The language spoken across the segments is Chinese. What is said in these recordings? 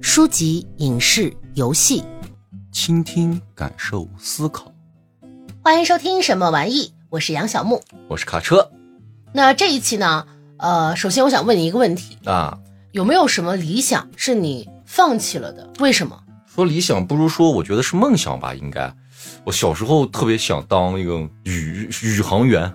书籍、影视、游戏，倾听、感受、思考。欢迎收听什么玩意？我是杨小木，我是卡车。那这一期呢？呃，首先我想问你一个问题啊，有没有什么理想是你放弃了的？为什么？说理想不如说，我觉得是梦想吧。应该，我小时候特别想当一个宇宇航员。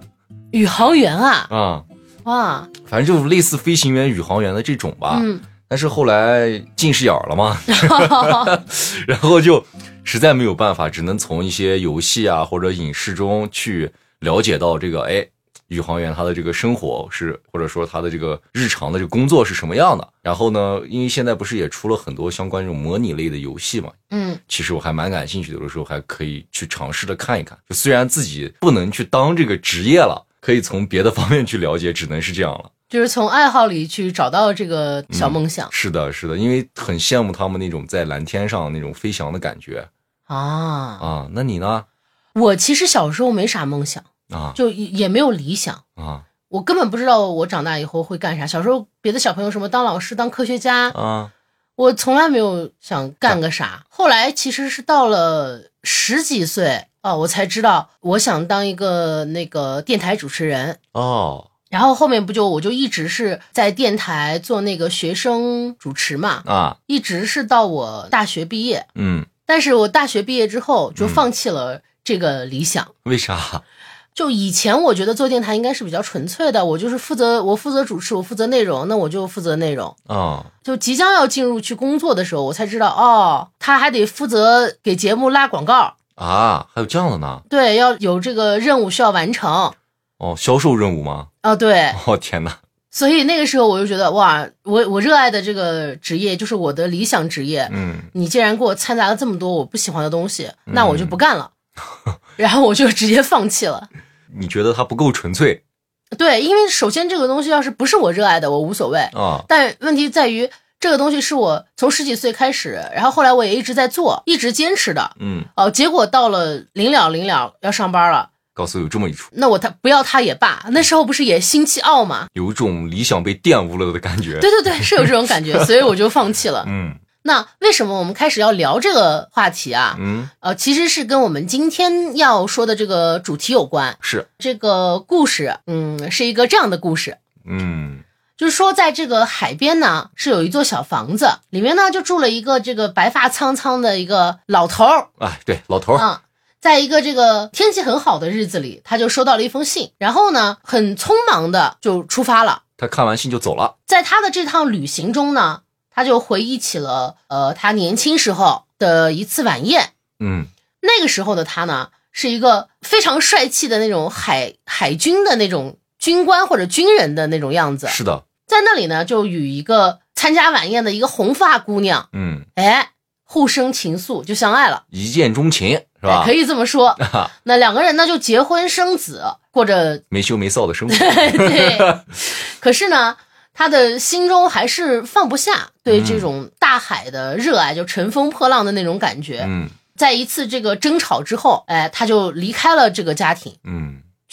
宇航员啊？啊，哇，反正就类似飞行员、宇航员的这种吧。嗯。但是后来近视眼了嘛，然后就实在没有办法，只能从一些游戏啊或者影视中去了解到这个，哎，宇航员他的这个生活是，或者说他的这个日常的这个工作是什么样的。然后呢，因为现在不是也出了很多相关这种模拟类的游戏嘛，嗯，其实我还蛮感兴趣的，有的时候还可以去尝试着看一看。就虽然自己不能去当这个职业了，可以从别的方面去了解，只能是这样了。就是从爱好里去找到这个小梦想，是的，是的，因为很羡慕他们那种在蓝天上那种飞翔的感觉啊啊！那你呢？我其实小时候没啥梦想啊，就也没有理想啊，我根本不知道我长大以后会干啥。小时候别的小朋友什么当老师、当科学家啊，我从来没有想干个啥。后来其实是到了十几岁啊，我才知道我想当一个那个电台主持人哦。然后后面不就我就一直是在电台做那个学生主持嘛啊，一直是到我大学毕业，嗯，但是我大学毕业之后就放弃了这个理想。为啥？就以前我觉得做电台应该是比较纯粹的，我就是负责我负责主持，我负责内容，那我就负责内容哦。就即将要进入去工作的时候，我才知道哦，他还得负责给节目拉广告啊，还有这样的呢？对，要有这个任务需要完成。哦，销售任务吗？哦，对。哦，天哪！所以那个时候我就觉得，哇，我我热爱的这个职业就是我的理想职业。嗯，你既然给我掺杂了这么多我不喜欢的东西，那我就不干了。然后我就直接放弃了。你觉得它不够纯粹？对，因为首先这个东西要是不是我热爱的，我无所谓啊。但问题在于，这个东西是我从十几岁开始，然后后来我也一直在做，一直坚持的。嗯。哦，结果到了临了临了要上班了。告诉有这么一出，那我他不要他也罢。那时候不是也心气傲吗？有一种理想被玷污了的感觉。对对对，是有这种感觉，所以我就放弃了。嗯，那为什么我们开始要聊这个话题啊？嗯，呃，其实是跟我们今天要说的这个主题有关。是这个故事，嗯，是一个这样的故事。嗯，就是说，在这个海边呢，是有一座小房子，里面呢就住了一个这个白发苍苍的一个老头儿。哎，对，老头儿。嗯。在一个这个天气很好的日子里，他就收到了一封信，然后呢，很匆忙的就出发了。他看完信就走了。在他的这趟旅行中呢，他就回忆起了呃他年轻时候的一次晚宴。嗯，那个时候的他呢，是一个非常帅气的那种海海军的那种军官或者军人的那种样子。是的，在那里呢，就与一个参加晚宴的一个红发姑娘，嗯，哎，互生情愫，就相爱了，一见钟情。是吧？可以这么说。那两个人呢，就结婚生子，过着没羞没臊的生活。对。可是呢，他的心中还是放不下对这种大海的热爱，就乘风破浪的那种感觉。嗯。在一次这个争吵之后，哎，他就离开了这个家庭，嗯，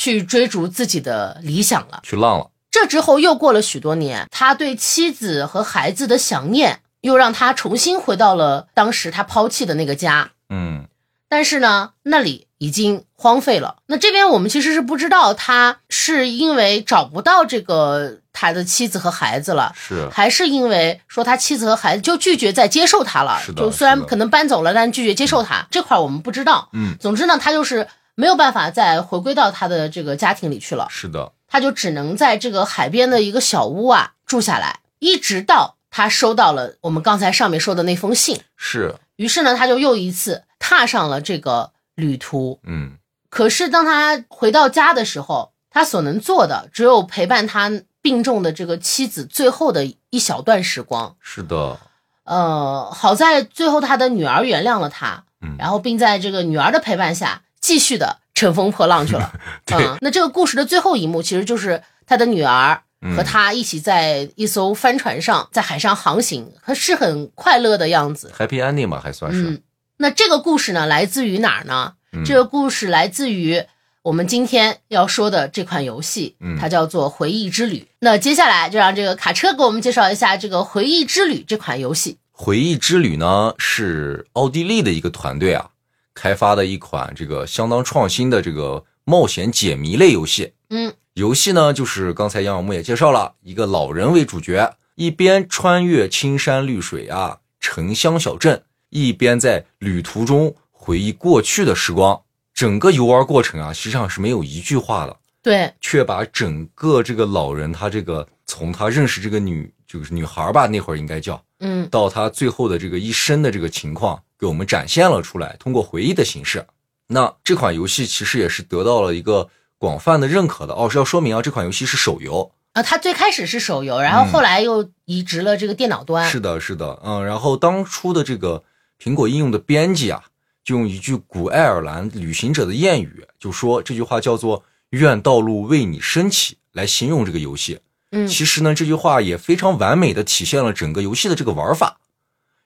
去追逐自己的理想了，去浪了。这之后又过了许多年，他对妻子和孩子的想念，又让他重新回到了当时他抛弃的那个家。嗯。但是呢，那里已经荒废了。那这边我们其实是不知道他是因为找不到这个他的妻子和孩子了，是还是因为说他妻子和孩子就拒绝再接受他了？是的。就虽然可能搬走了，但拒绝接受他这块我们不知道。嗯，总之呢，他就是没有办法再回归到他的这个家庭里去了。是的，他就只能在这个海边的一个小屋啊住下来，一直到他收到了我们刚才上面说的那封信。是。于是呢，他就又一次。踏上了这个旅途，嗯，可是当他回到家的时候，他所能做的只有陪伴他病重的这个妻子最后的一小段时光。是的，呃，好在最后他的女儿原谅了他，嗯，然后并在这个女儿的陪伴下继续的乘风破浪去了。嗯，那这个故事的最后一幕其实就是他的女儿和他一起在一艘帆船上在海上航行，是很快乐的样子，Happy Ending 嘛，还算是。那这个故事呢，来自于哪儿呢？这个故事来自于我们今天要说的这款游戏，嗯它叫做《回忆之旅》。那接下来就让这个卡车给我们介绍一下这个《回忆之旅》这款游戏。回忆之旅呢是奥地利的一个团队啊开发的一款这个相当创新的这个冒险解谜类游戏。嗯，游戏呢就是刚才杨小木也介绍了，一个老人为主角，一边穿越青山绿水啊城乡小镇，一边在旅途中回忆过去的时光。整个游玩过程啊，实际上是没有一句话的。对，却把整个这个老人他这个从他认识这个女就是女孩吧，那会儿应该叫，嗯到他最后的这个一生的这个情况，给我们展现了出来，通过回忆的形式。那这款游戏其实也是得到了一个广泛的认可的哦。是要说明啊，这款游戏是手游，啊，它最开始是手游，然后后来又移植了这个电脑端。是的，是的，嗯。然后当初的这个苹果应用的编辑啊，就用一句古爱尔兰旅行者的谚语，就说这句话叫做“愿道路为你升起”来形容这个游戏。嗯其实呢，这句话也非常完美的体现了整个游戏的这个玩法。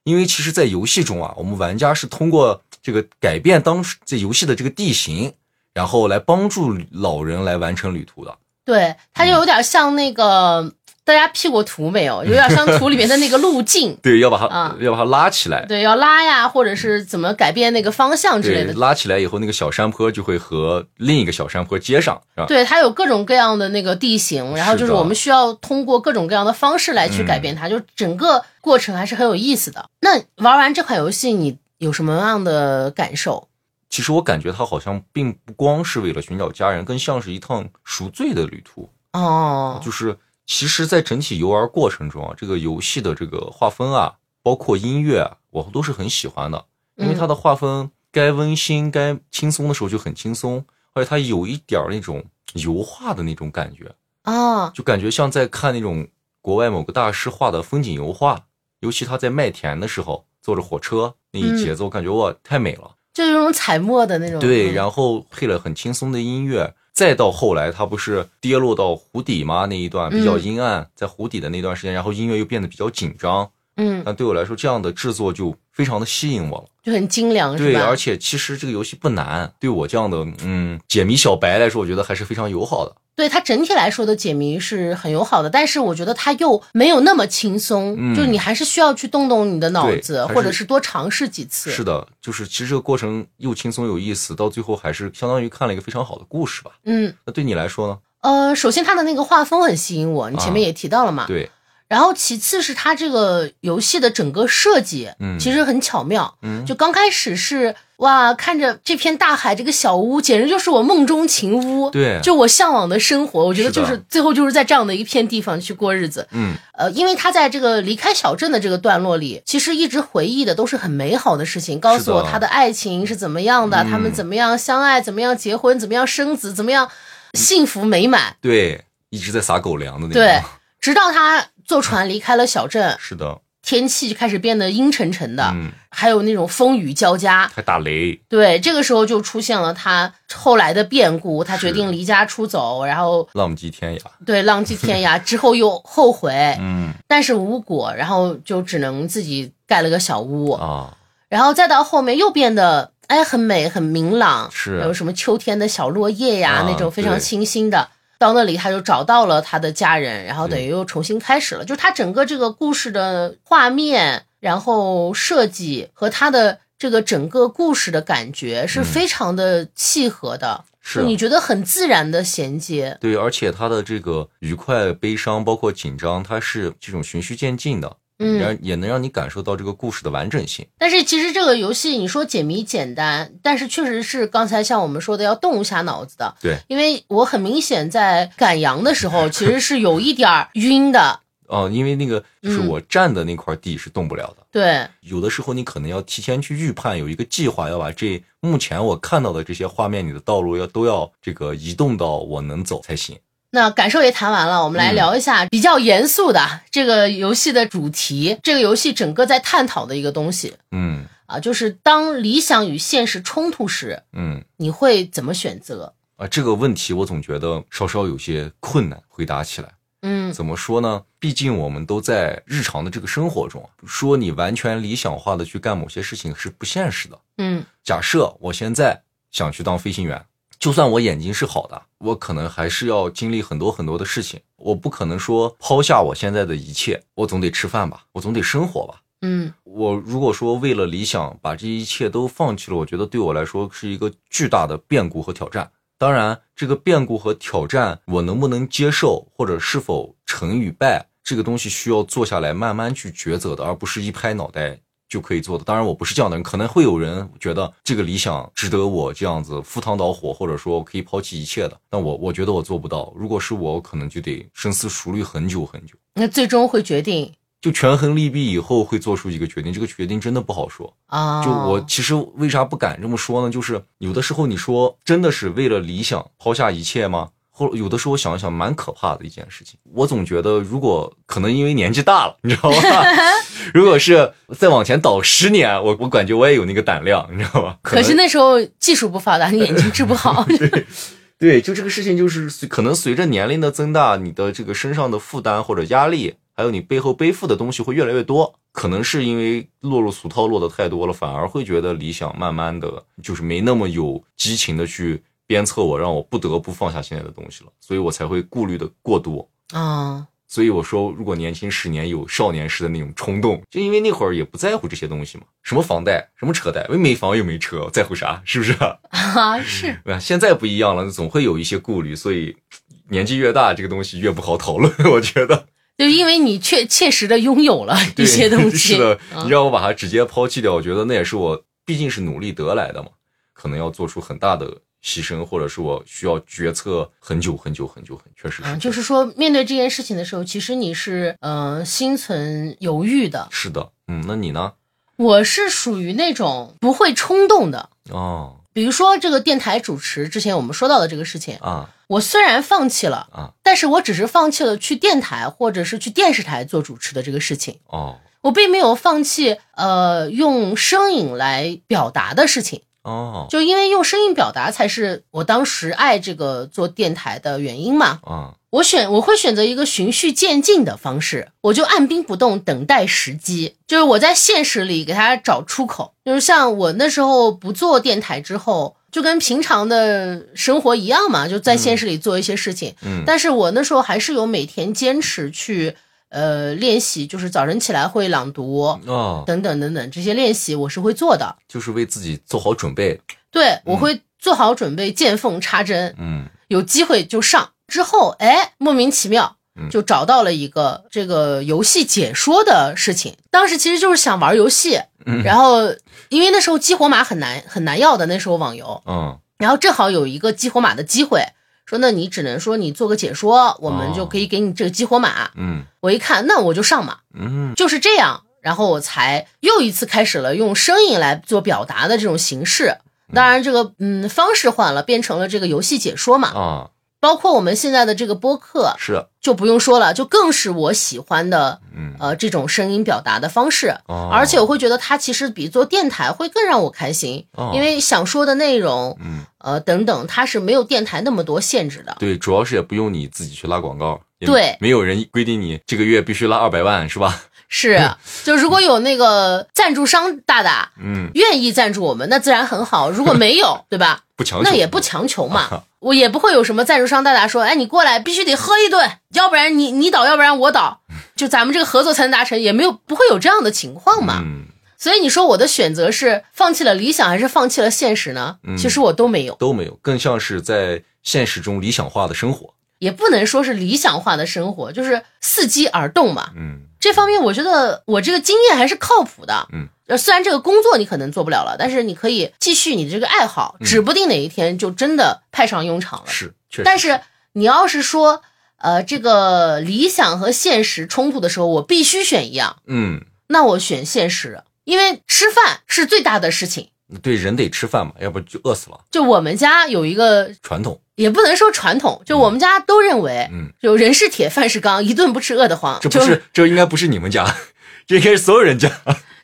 因为其实，在游戏中啊，我们玩家是通过这个改变当时这游戏的这个地形，然后来帮助老人来完成旅途的。对，它就有点像那个，大家 P 过图没有？有点像图里面的那个路径。对，要把它、啊要把它拉起来。对，要拉呀，或者是怎么改变那个方向之类，的。拉起来以后，那个小山坡就会和另一个小山坡接上，是吧？对，它有各种各样的那个地形，然后就是我们需要通过各种各样的方式来去改变它，就整个过程还是很有意思的。那玩完这款游戏，你有什么样的感受？其实我感觉它好像并不光是为了寻找家人，更像是一趟赎罪的旅途。哦，就是其实，在整体游玩过程中啊，这个游戏的这个画风啊，包括音乐啊，我都是很喜欢的，因为它的画风该温馨、该轻松的时候就很轻松，而且它有一点儿那种油画的那种感觉，啊，就感觉像在看那种国外某个大师画的风景油画。尤其他在麦田的时候，坐着火车那一节奏，感觉哇太美了。就是那种彩墨的那种。对，嗯然后配了很轻松的音乐，再到后来他不是跌落到湖底吗？那一段比较嗯阴暗，在湖底的那段时间，然后音乐又变得比较紧张。嗯，但对我来说，这样的制作就非常的吸引我了。就很精良，是对，吧？而且其实这个游戏不难，对我这样的嗯解谜小白来说，我觉得还是非常友好的。对它整体来说的解谜是很友好的，但是我觉得它又没有那么轻松，嗯就是你还是需要去动动你的脑子，或者是多尝试几次。是的，就是其实这个过程又轻松有意思，到最后还是相当于看了一个非常好的故事吧。嗯，那对你来说呢？呃，首先它的那个画风很吸引我，你前面也提到了嘛。啊对，然后其次是它这个游戏的整个设计，嗯其实很巧妙。嗯就刚开始是哇，看着这片大海，这个小屋简直就是我梦中情屋，对就我向往的生活。我觉得就是最后就是在这样的一片地方去过日子。嗯，呃，因为他在这个离开小镇的这个段落里，其实一直回忆的都是很美好的事情，告诉我他的爱情是怎么样的，嗯他们怎么样相爱，怎么样结婚，怎么样生子，怎么样幸福美满。对，一直在撒狗粮的那种。对，直到他坐船离开了小镇，是的，天气就开始变得阴沉沉的，嗯，还有那种风雨交加。还打雷。对，这个时候就出现了他后来的变故，他决定离家出走，然后浪迹天涯。对浪迹天涯 之后又后悔，嗯。但是无果，然后就只能自己盖了个小屋，啊，然后再到后面又变得哎很美很明朗，是。有什么秋天的小落叶呀、啊那种非常清新的。到那里他就找到了他的家人，然后等于又重新开始了。就是他整个这个故事的画面，然后设计和他的这个整个故事的感觉是嗯非常的契合的，是就你觉得很自然的衔接。对，而且他的这个愉快、悲伤，包括紧张，它是这种循序渐进的，嗯然也能让你感受到这个故事的完整性。但是其实这个游戏，你说解谜简单，但是确实是刚才像我们说的要动一下脑子的。对，因为我很明显在赶羊的时候，其实是有一点儿晕的。哦、因为那个就是嗯我站的那块地是动不了的。对，有的时候你可能要提前去预判，有一个计划，要把这目前我看到的这些画面里的道路要都要这个移动到我能走才行。那感受也谈完了，我们来嗯聊一下比较严肃的这个游戏的主题。这个游戏整个在探讨的一个东西嗯啊，就是当理想与现实冲突时，嗯你会怎么选择？啊，这个问题我总觉得稍稍有些困难回答起来。嗯怎么说呢？毕竟我们都在日常的这个生活中啊，说你完全理想化的去干某些事情是不现实的。嗯假设我现在想去当飞行员，就算我眼睛是好的，我可能还是要经历很多很多的事情。我不可能说抛下我现在的一切，我总得吃饭吧，我总得生活吧。嗯我如果说为了理想把这一切都放弃了，我觉得对我来说是一个巨大的变故和挑战。当然，这个变故和挑战我能不能接受，或者是否成与败，这个东西需要坐下来慢慢去抉择的，而不是一拍脑袋就可以做的。当然，我不是这样的人，可能会有人觉得这个理想值得我这样子赴汤蹈火，或者说可以抛弃一切的。但我我觉得我做不到。如果是我，我可能就得深思熟虑很久很久。那最终会决定就权衡利弊以后会做出一个决定，这个决定真的不好说。啊，就我其实为啥不敢这么说呢？就是有的时候你说真的是为了理想抛下一切吗？或有的时候我想一想，蛮可怕的一件事情。我总觉得，如果可能因为年纪大了，你知道吗？如果是再往前倒十年，我我感觉我也有那个胆量，你知道吗？可是那时候技术不发达，你眼睛治不好。对对，就这个事情，就是可能随着年龄的增大，你的这个身上的负担或者压力，还有你背后背负的东西会越来越多。可能是因为落入俗套落的太多了，反而会觉得理想慢慢的就是没那么有激情的去鞭策我，让我不得不放下现在的东西了，所以我才会顾虑的过多。啊，所以我说，如果年轻十年有少年时的那种冲动，就因为那会儿也不在乎这些东西嘛，什么房贷，什么车贷，没房又没车，在乎啥？是不是？啊是，现在不一样了，总会有一些顾虑，所以年纪越大，这个东西越不好讨论。我觉得，就因为你确切实的拥有了一些东西，是的，嗯你让我把它直接抛弃掉，我觉得那也是我毕竟是努力得来的嘛，可能要做出很大的牺牲，或者是我需要决策很久很久很久很，确实是嗯，就是说面对这件事情的时候，其实你是嗯、呃心存犹豫的。是的，嗯，那你呢？我是属于那种不会冲动的。哦比如说这个电台主持，之前我们说到的这个事情，啊我虽然放弃了啊，但是我只是放弃了去电台或者是去电视台做主持的这个事情，哦我并没有放弃呃用声音来表达的事情。哦就因为用声音表达才是我当时爱这个做电台的原因嘛。啊我选我会选择一个循序渐进的方式，我就按兵不动，等待时机。就是我在现实里给他找出口。就是像我那时候不做电台之后，就跟平常的生活一样嘛，就在现实里做一些事情。嗯但是我那时候还是有每天坚持去呃练习，就是早晨起来会朗读。哦，等等等等，这些练习我是会做的。就是为自己做好准备，对，我会做好准备，见缝插针，嗯有机会就上。之后，哎，莫名其妙嗯就找到了一个这个游戏解说的事情。当时其实就是想玩游戏，嗯然后因为那时候激活码很难很难要的，那时候网游，嗯然后正好有一个激活码的机会，说那你只能说你做个解说，我们哦就可以给你这个激活码。嗯我一看，那我就上嘛，嗯就是这样，然后我才又一次开始了用声音来做表达的这种形式。当然，这个嗯方式换了，变成了这个游戏解说嘛。啊，包括我们现在的这个播客是，就不用说了，就更是我喜欢的嗯呃这种声音表达的方式。哦而且我会觉得它其实比做电台会更让我开心，哦因为想说的内容嗯。呃等等，它是没有电台那么多限制的。对，主要是也不用你自己去拉广告，对没有人规定你这个月必须拉二百万，是吧？是，就如果有那个赞助商大大嗯，愿意赞助我们，那自然很好；如果没有，对吧？不强求，那也不强求嘛。我也不会有什么赞助商大大说，哎，你过来必须得喝一顿，要不然你你倒，要不然我倒，就咱们这个合作才能达成，也没有不会有这样的情况嘛。嗯，所以你说我的选择是放弃了理想还是放弃了现实呢？嗯其实我都没有，都没有，更像是在现实中理想化的生活。也不能说是理想化的生活，就是伺机而动嘛。嗯这方面我觉得我这个经验还是靠谱的。嗯，呃，虽然这个工作你可能做不了了，但是你可以继续你的这个爱好，指不定哪一天就真的派上用场了。是，确实。但是你要是说，呃，这个理想和现实冲突的时候，我必须选一样，嗯，那我选现实，因为吃饭是最大的事情。对，人得吃饭嘛，要不就饿死了。就我们家有一个，传统，也不能说传统，就我们家都认为，嗯，就人是铁，饭是钢，一顿不吃饿得慌。这不是，这应该不是你们家，这应该是所有人家。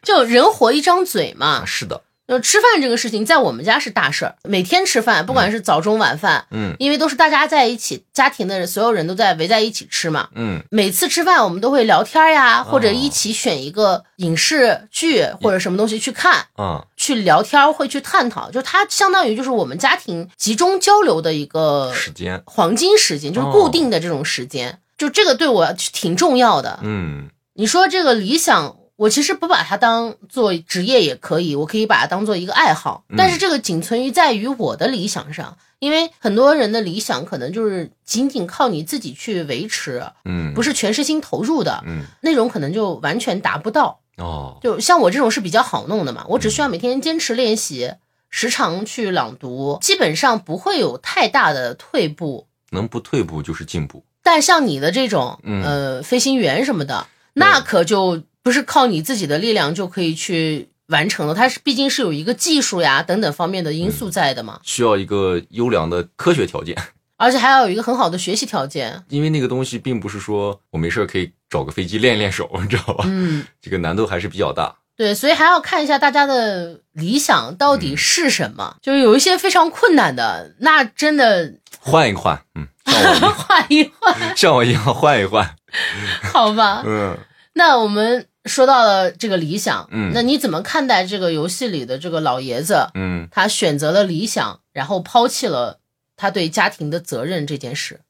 就就人活一张嘴嘛，是的，就吃饭这个事情，在我们家是大事儿，每天吃饭，不管是早中晚饭，嗯。因为都是大家在一起，家庭的所有人都在围在一起吃嘛。嗯。每次吃饭我们都会聊天呀，或者一起选一个影视剧或者什么东西去看，啊去聊天，会去探讨，就它相当于就是我们家庭集中交流的一个时间，黄金时间，就是固定的这种时间，就这个对我挺重要的。嗯。你说这个理想，我其实不把它当做职业也可以，我可以把它当做一个爱好。但是这个仅存于在于我的理想上，因为很多人的理想可能就是仅仅靠你自己去维持，嗯，不是全身心投入的嗯那种，可能就完全达不到。哦，就像我这种是比较好弄的嘛，我只需要每天坚持练习，时常去朗读，基本上不会有太大的退步。能不退步就是进步。但像你的这种，嗯呃，飞行员什么的，那可就不是靠你自己的力量就可以去完成的，它是毕竟是有一个技术呀等等方面的因素在的嘛，需要一个优良的科学条件，而且还要有一个很好的学习条件。因为那个东西并不是说我没事儿可以找个飞机练一练手，你知道吧？嗯，这个难度还是比较大。对，所以还要看一下大家的理想到底是什么，就是有一些非常困难的，那真的换一换，嗯，换一换，像我一样换一换，好吧？嗯那我们说到了这个理想，嗯那你怎么看待这个游戏里的这个老爷子？嗯，他选择了理想，然后抛弃了他对家庭的责任这件事。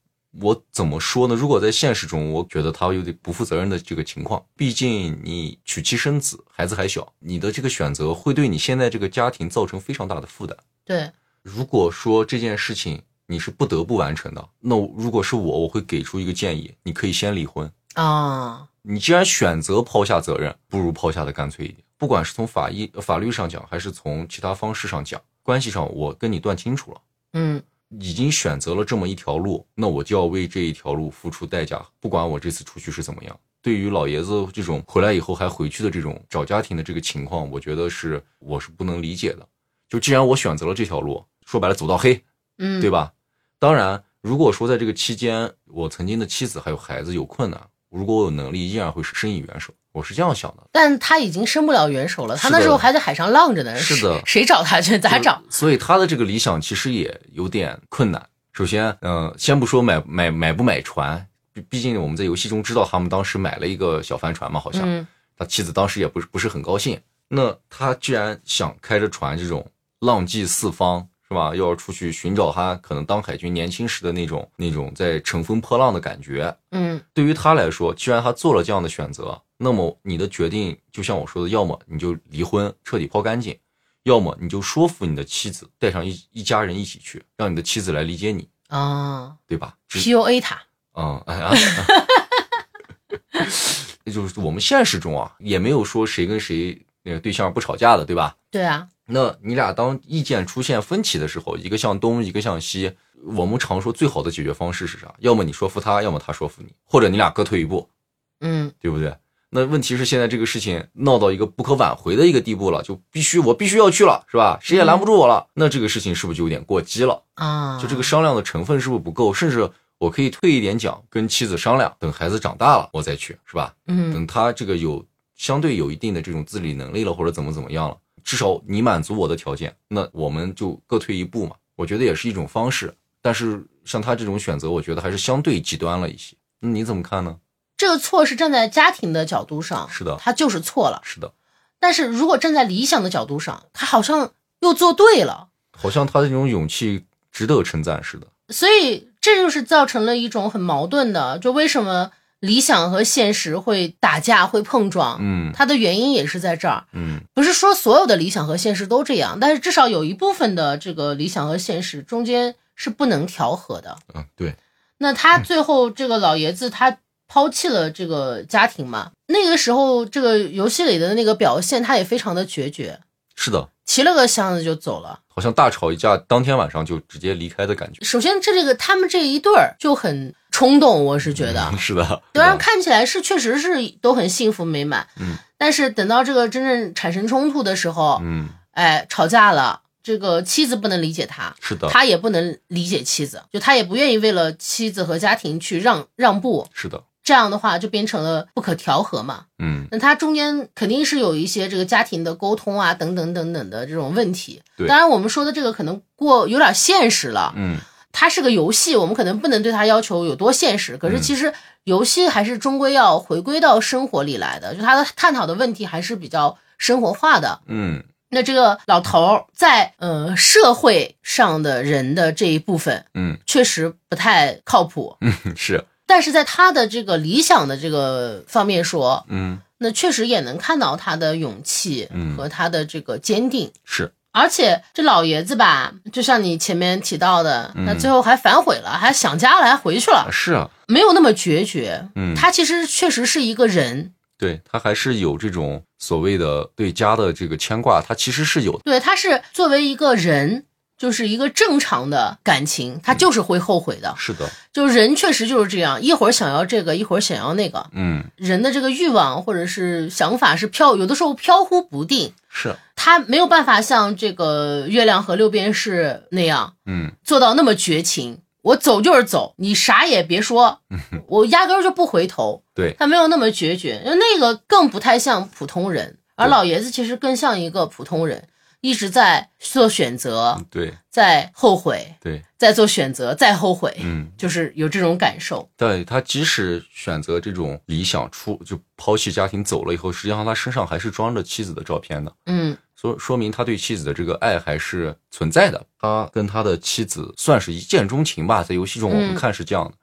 我怎么说呢？如果在现实中，我觉得他有点不负责任的这个情况。毕竟你娶妻生子，孩子还小，你的这个选择会对你现在这个家庭造成非常大的负担。对，如果说这件事情你是不得不完成的，那如果是我，我会给出一个建议：你可以先离婚。啊，你既然选择抛下责任，不如抛下的干脆一点。不管是从法医法律上讲，还是从其他方式上讲，关系上我跟你断清楚了。嗯已经选择了这么一条路，那我就要为这一条路付出代价。不管我这次出去是怎么样，对于老爷子这种回来以后还回去的这种找家庭的这个情况，我觉得是我是不能理解的。就既然我选择了这条路，说白了走到黑，嗯，对？吧？当然，如果说在这个期间，我曾经的妻子还有孩子有困难，如果我有能力，依然会是伸以援手。我是这样想的。但他已经伸不了援手了，他那时候还在海上浪着呢。是的谁谁找他去？咋找？所以他的这个理想其实也有点困难。首先，嗯、先不说买买买不买船，毕毕竟我们在游戏中知道他们当时买了一个小帆船嘛，好像、嗯他妻子当时也不是不是很高兴。那他居然想开着船这种浪迹四方，是吧？要出去寻找他可能当海军年轻时的那种那种在乘风破浪的感觉。嗯对于他来说，既然他做了这样的选择，那么你的决定就像我说的，要么你就离婚，彻底抛干净，要么你就说服你的妻子带上一一家人一起去，让你的妻子来理解你，啊对吧？，PUA 他。嗯，哎呀，就是我们现实中啊，也没有说谁跟谁那个对象不吵架的，对吧？对啊，那你俩当意见出现分歧的时候，一个向东，一个向西，我们常说最好的解决方式是啥？要么你说服他，要么他说服你，或者你俩各退一步，嗯对不对？那问题是现在这个事情闹到一个不可挽回的一个地步了，就必须我必须要去了，是吧？谁也拦不住我了。那这个事情是不是就有点过激了？啊，就这个商量的成分是不是不够？甚至我可以退一点讲，跟妻子商量，等孩子长大了我再去，是吧？嗯等他这个有相对有一定的这种自理能力了，或者怎么怎么样了，至少你满足我的条件，那我们就各退一步嘛。我觉得也是一种方式。但是像他这种选择，我觉得还是相对极端了一些。那你怎么看呢？这个错是站在家庭的角度上，是的他就是错了。是的，但是如果站在理想的角度上，他好像又做对了。好像他的这种勇气值得称赞似的。所以这就是造成了一种很矛盾的，就为什么理想和现实会打架、会碰撞？嗯它的原因也是在这儿，嗯不是说所有的理想和现实都这样，但是至少有一部分的这个理想和现实中间是不能调和的。嗯，对，那他最后这个老爷子他抛弃了这个家庭嘛？那个时候这个游戏里的那个表现，他也非常的决绝，是的，提了个箱子就走了。好像大吵一架，当天晚上就直接离开的感觉。首先，这这个他们这一对儿就很冲动，我是觉得，是的，虽然看起来是确实是都很幸福美满，嗯，但是等到这个真正产生冲突的时候，嗯，哎，吵架了，这个妻子不能理解他，是的，他也不能理解妻子，就他也不愿意为了妻子和家庭去让让步，是的，这样的话就变成了不可调和嘛。嗯，那他中间肯定是有一些这个家庭的沟通啊，等等等等的这种问题。对。当然我们说的这个可能过有点现实了。嗯，它是个游戏，我们可能不能对它要求有多现实。可是嗯其实游戏还是终归要回归到生活里来的，就它的探讨的问题还是比较生活化的。嗯，那这个老头儿在呃社会上的人的这一部分，嗯，确实不太靠谱。嗯，是，但是在他的这个理想的这个方面说，嗯，那确实也能看到他的勇气嗯和他的这个坚定。是，而且这老爷子吧，就像你前面提到的，嗯那最后还反悔了，还想家了，还回去了，是啊，没有那么决绝。嗯，他其实确实是一个人，对他还是有这种所谓的对家的这个牵挂，他其实是有的。对，他是作为一个人，就是一个正常的感情，他就是会后悔的。是的，就是人确实就是这样，一会儿想要这个，一会儿想要那个。嗯，人的这个欲望或者是想法是飘，有的时候飘忽不定，是，他没有办法像这个月亮和六便士那样嗯，做到那么绝情。我走就是走，你啥也别说，我压根儿就不回头。对，他没有那么决绝，因为那个更不太像普通人，而老爷子其实更像一个普通人，一直在做选择，对，在后悔，对，在做选择，在后悔，嗯，就是有这种感受。对他即使选择这种理想出就抛弃家庭走了以后，实际上他身上还是装着妻子的照片的，嗯说说明他对妻子的这个爱还是存在的。他跟他的妻子算是一见钟情吧，在游戏中我们嗯看是这样的。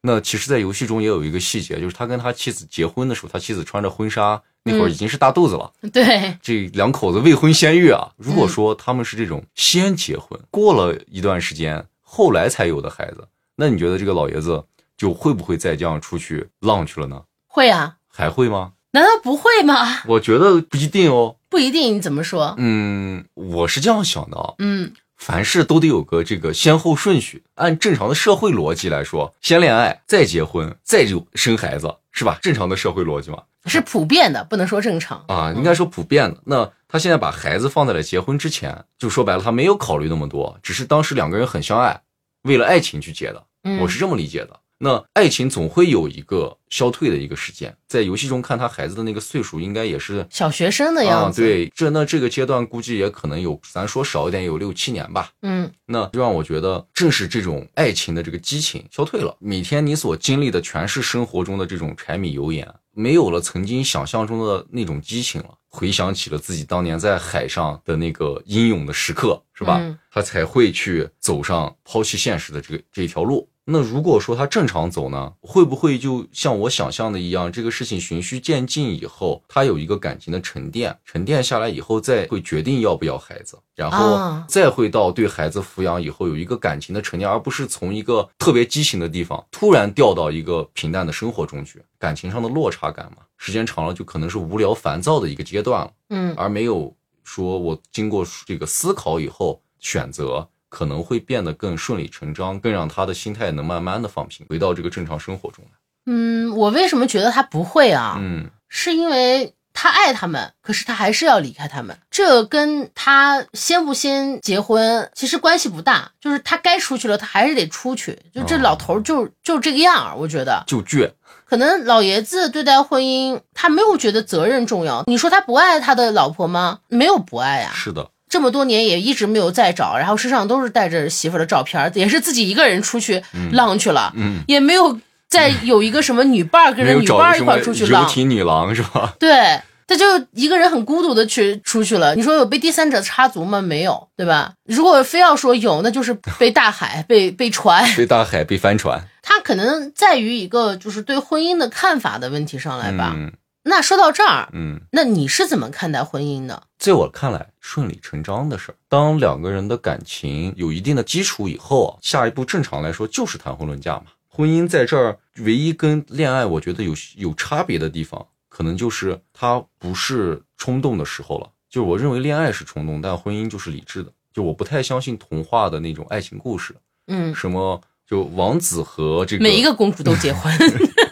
那其实，在游戏中也有一个细节，就是他跟他妻子结婚的时候，他妻子穿着婚纱，那会儿嗯已经是大肚子了。对，这两口子未婚先孕啊！如果嗯说他们是这种先结婚，过了一段时间，后来才有的孩子，那你觉得这个老爷子就会不会再这样出去浪去了呢？会啊，还会吗？难道不会吗？我觉得不一定哦。不一定，你怎么说？嗯，我是这样想的啊，嗯凡事都得有个这个先后顺序。按正常的社会逻辑来说，先恋爱，再结婚，再就生孩子，是吧？正常的社会逻辑嘛。是普遍的，不能说正常啊，应该说普遍的。那他现在把孩子放在了结婚之前，就说白了，他没有考虑那么多，只是当时两个人很相爱，为了爱情去结的。嗯，我是这么理解的。那爱情总会有一个消退的一个时间，在游戏中看他孩子的那个岁数，应该也是小学生的啊，样子。，对，这那这个阶段估计也可能有，咱说少一点，有六七年吧。嗯那就让我觉得，正是这种爱情的这个激情消退了，每天你所经历的全是生活中的这种柴米油盐，没有了曾经想象中的那种激情了。回想起了自己当年在海上的那个英勇的时刻，是吧？嗯他才会去走上抛弃现实的这个这一条路。那如果说他正常走呢，会不会就像我想象的一样，这个事情循序渐进以后，他有一个感情的沉淀，沉淀下来以后，再会决定要不要孩子，然后啊再会到对孩子抚养以后有一个感情的沉淀，而不是从一个特别激情的地方突然掉到一个平淡的生活中去，感情上的落差感嘛，时间长了就可能是无聊烦躁的一个阶段了。嗯而没有说我经过这个思考以后选择，可能会变得更顺理成章，更让他的心态能慢慢的放平，回到这个正常生活中来。嗯，我为什么觉得他不会啊？嗯是因为他爱他们，可是他还是要离开他们。这跟他先不先结婚其实关系不大，就是他该出去了，他还是得出去。就这哦老头儿就就这个样儿，我觉得就倔，可能老爷子对待婚姻，他没有觉得责任重要。你说他不爱他的老婆吗？没有不爱呀、是的，这么多年也一直没有再找，然后身上都是带着媳妇的照片，也是自己一个人出去浪去了，嗯，也没有再有一个什么女伴儿跟着女伴儿一块出去浪。艇女郎是吧？对，他就一个人很孤独的去出去了。你说有被第三者插足吗？没有，对吧？如果非要说有，那就是被大海、被被船。被大海，被帆船，他可能在于一个就是对婚姻的看法的问题上来吧。嗯那说到这儿，嗯，那你是怎么看待婚姻的？在我看来，顺理成章的事儿。当两个人的感情有一定的基础以后啊，下一步正常来说就是谈婚论嫁嘛。婚姻在这儿唯一跟恋爱我觉得有有差别的地方，可能就是它不是冲动的时候了。就是我认为恋爱是冲动，但婚姻就是理智的。就我不太相信童话的那种爱情故事，嗯，什么就王子和这个每一个公主都结婚。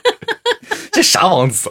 这啥王子？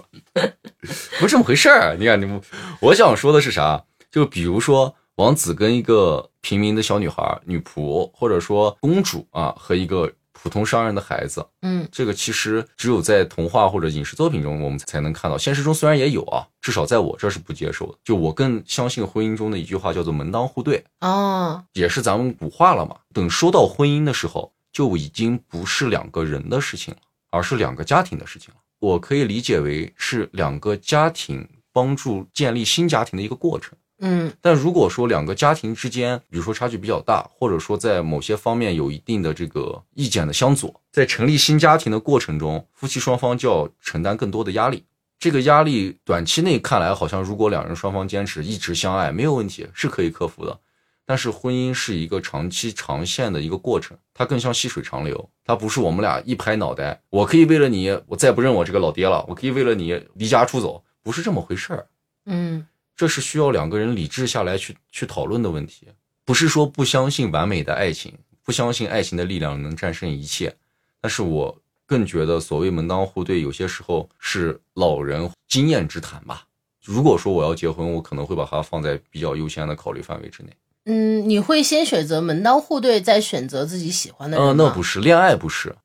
不是这么回事儿。你看，你们，我想说的是啥？就比如说，王子跟一个平民的小女孩、女仆，或者说公主啊，和一个普通商人的孩子。嗯这个其实只有在童话或者影视作品中，我们才能看到。现实中虽然也有啊，至少在我这是不接受的。就我更相信婚姻中的一句话，叫做“门当户对哦”，也是咱们古话了嘛。等说到婚姻的时候，就已经不是两个人的事情了，而是两个家庭的事情了。我可以理解为是两个家庭帮助建立新家庭的一个过程。嗯但如果说两个家庭之间，比如说差距比较大，或者说在某些方面有一定的这个意见的相左，在成立新家庭的过程中，夫妻双方就要承担更多的压力。这个压力短期内看来好像，如果两人双方坚持一直相爱，没有问题，是可以克服的。但是婚姻是一个长期长线的一个过程，它更像细水长流，它不是我们俩一拍脑袋，我可以为了你，我再不认我这个老爹了，我可以为了你离家出走，不是这么回事儿。嗯这是需要两个人理智下来去去讨论的问题，不是说不相信完美的爱情，不相信爱情的力量能战胜一切。但是我更觉得，所谓门当户对，有些时候是老人经验之谈吧。如果说我要结婚，我可能会把它放在比较优先的考虑范围之内。嗯，你会先选择门当户对，再选择自己喜欢的人吗？嗯、那不是恋爱，不是。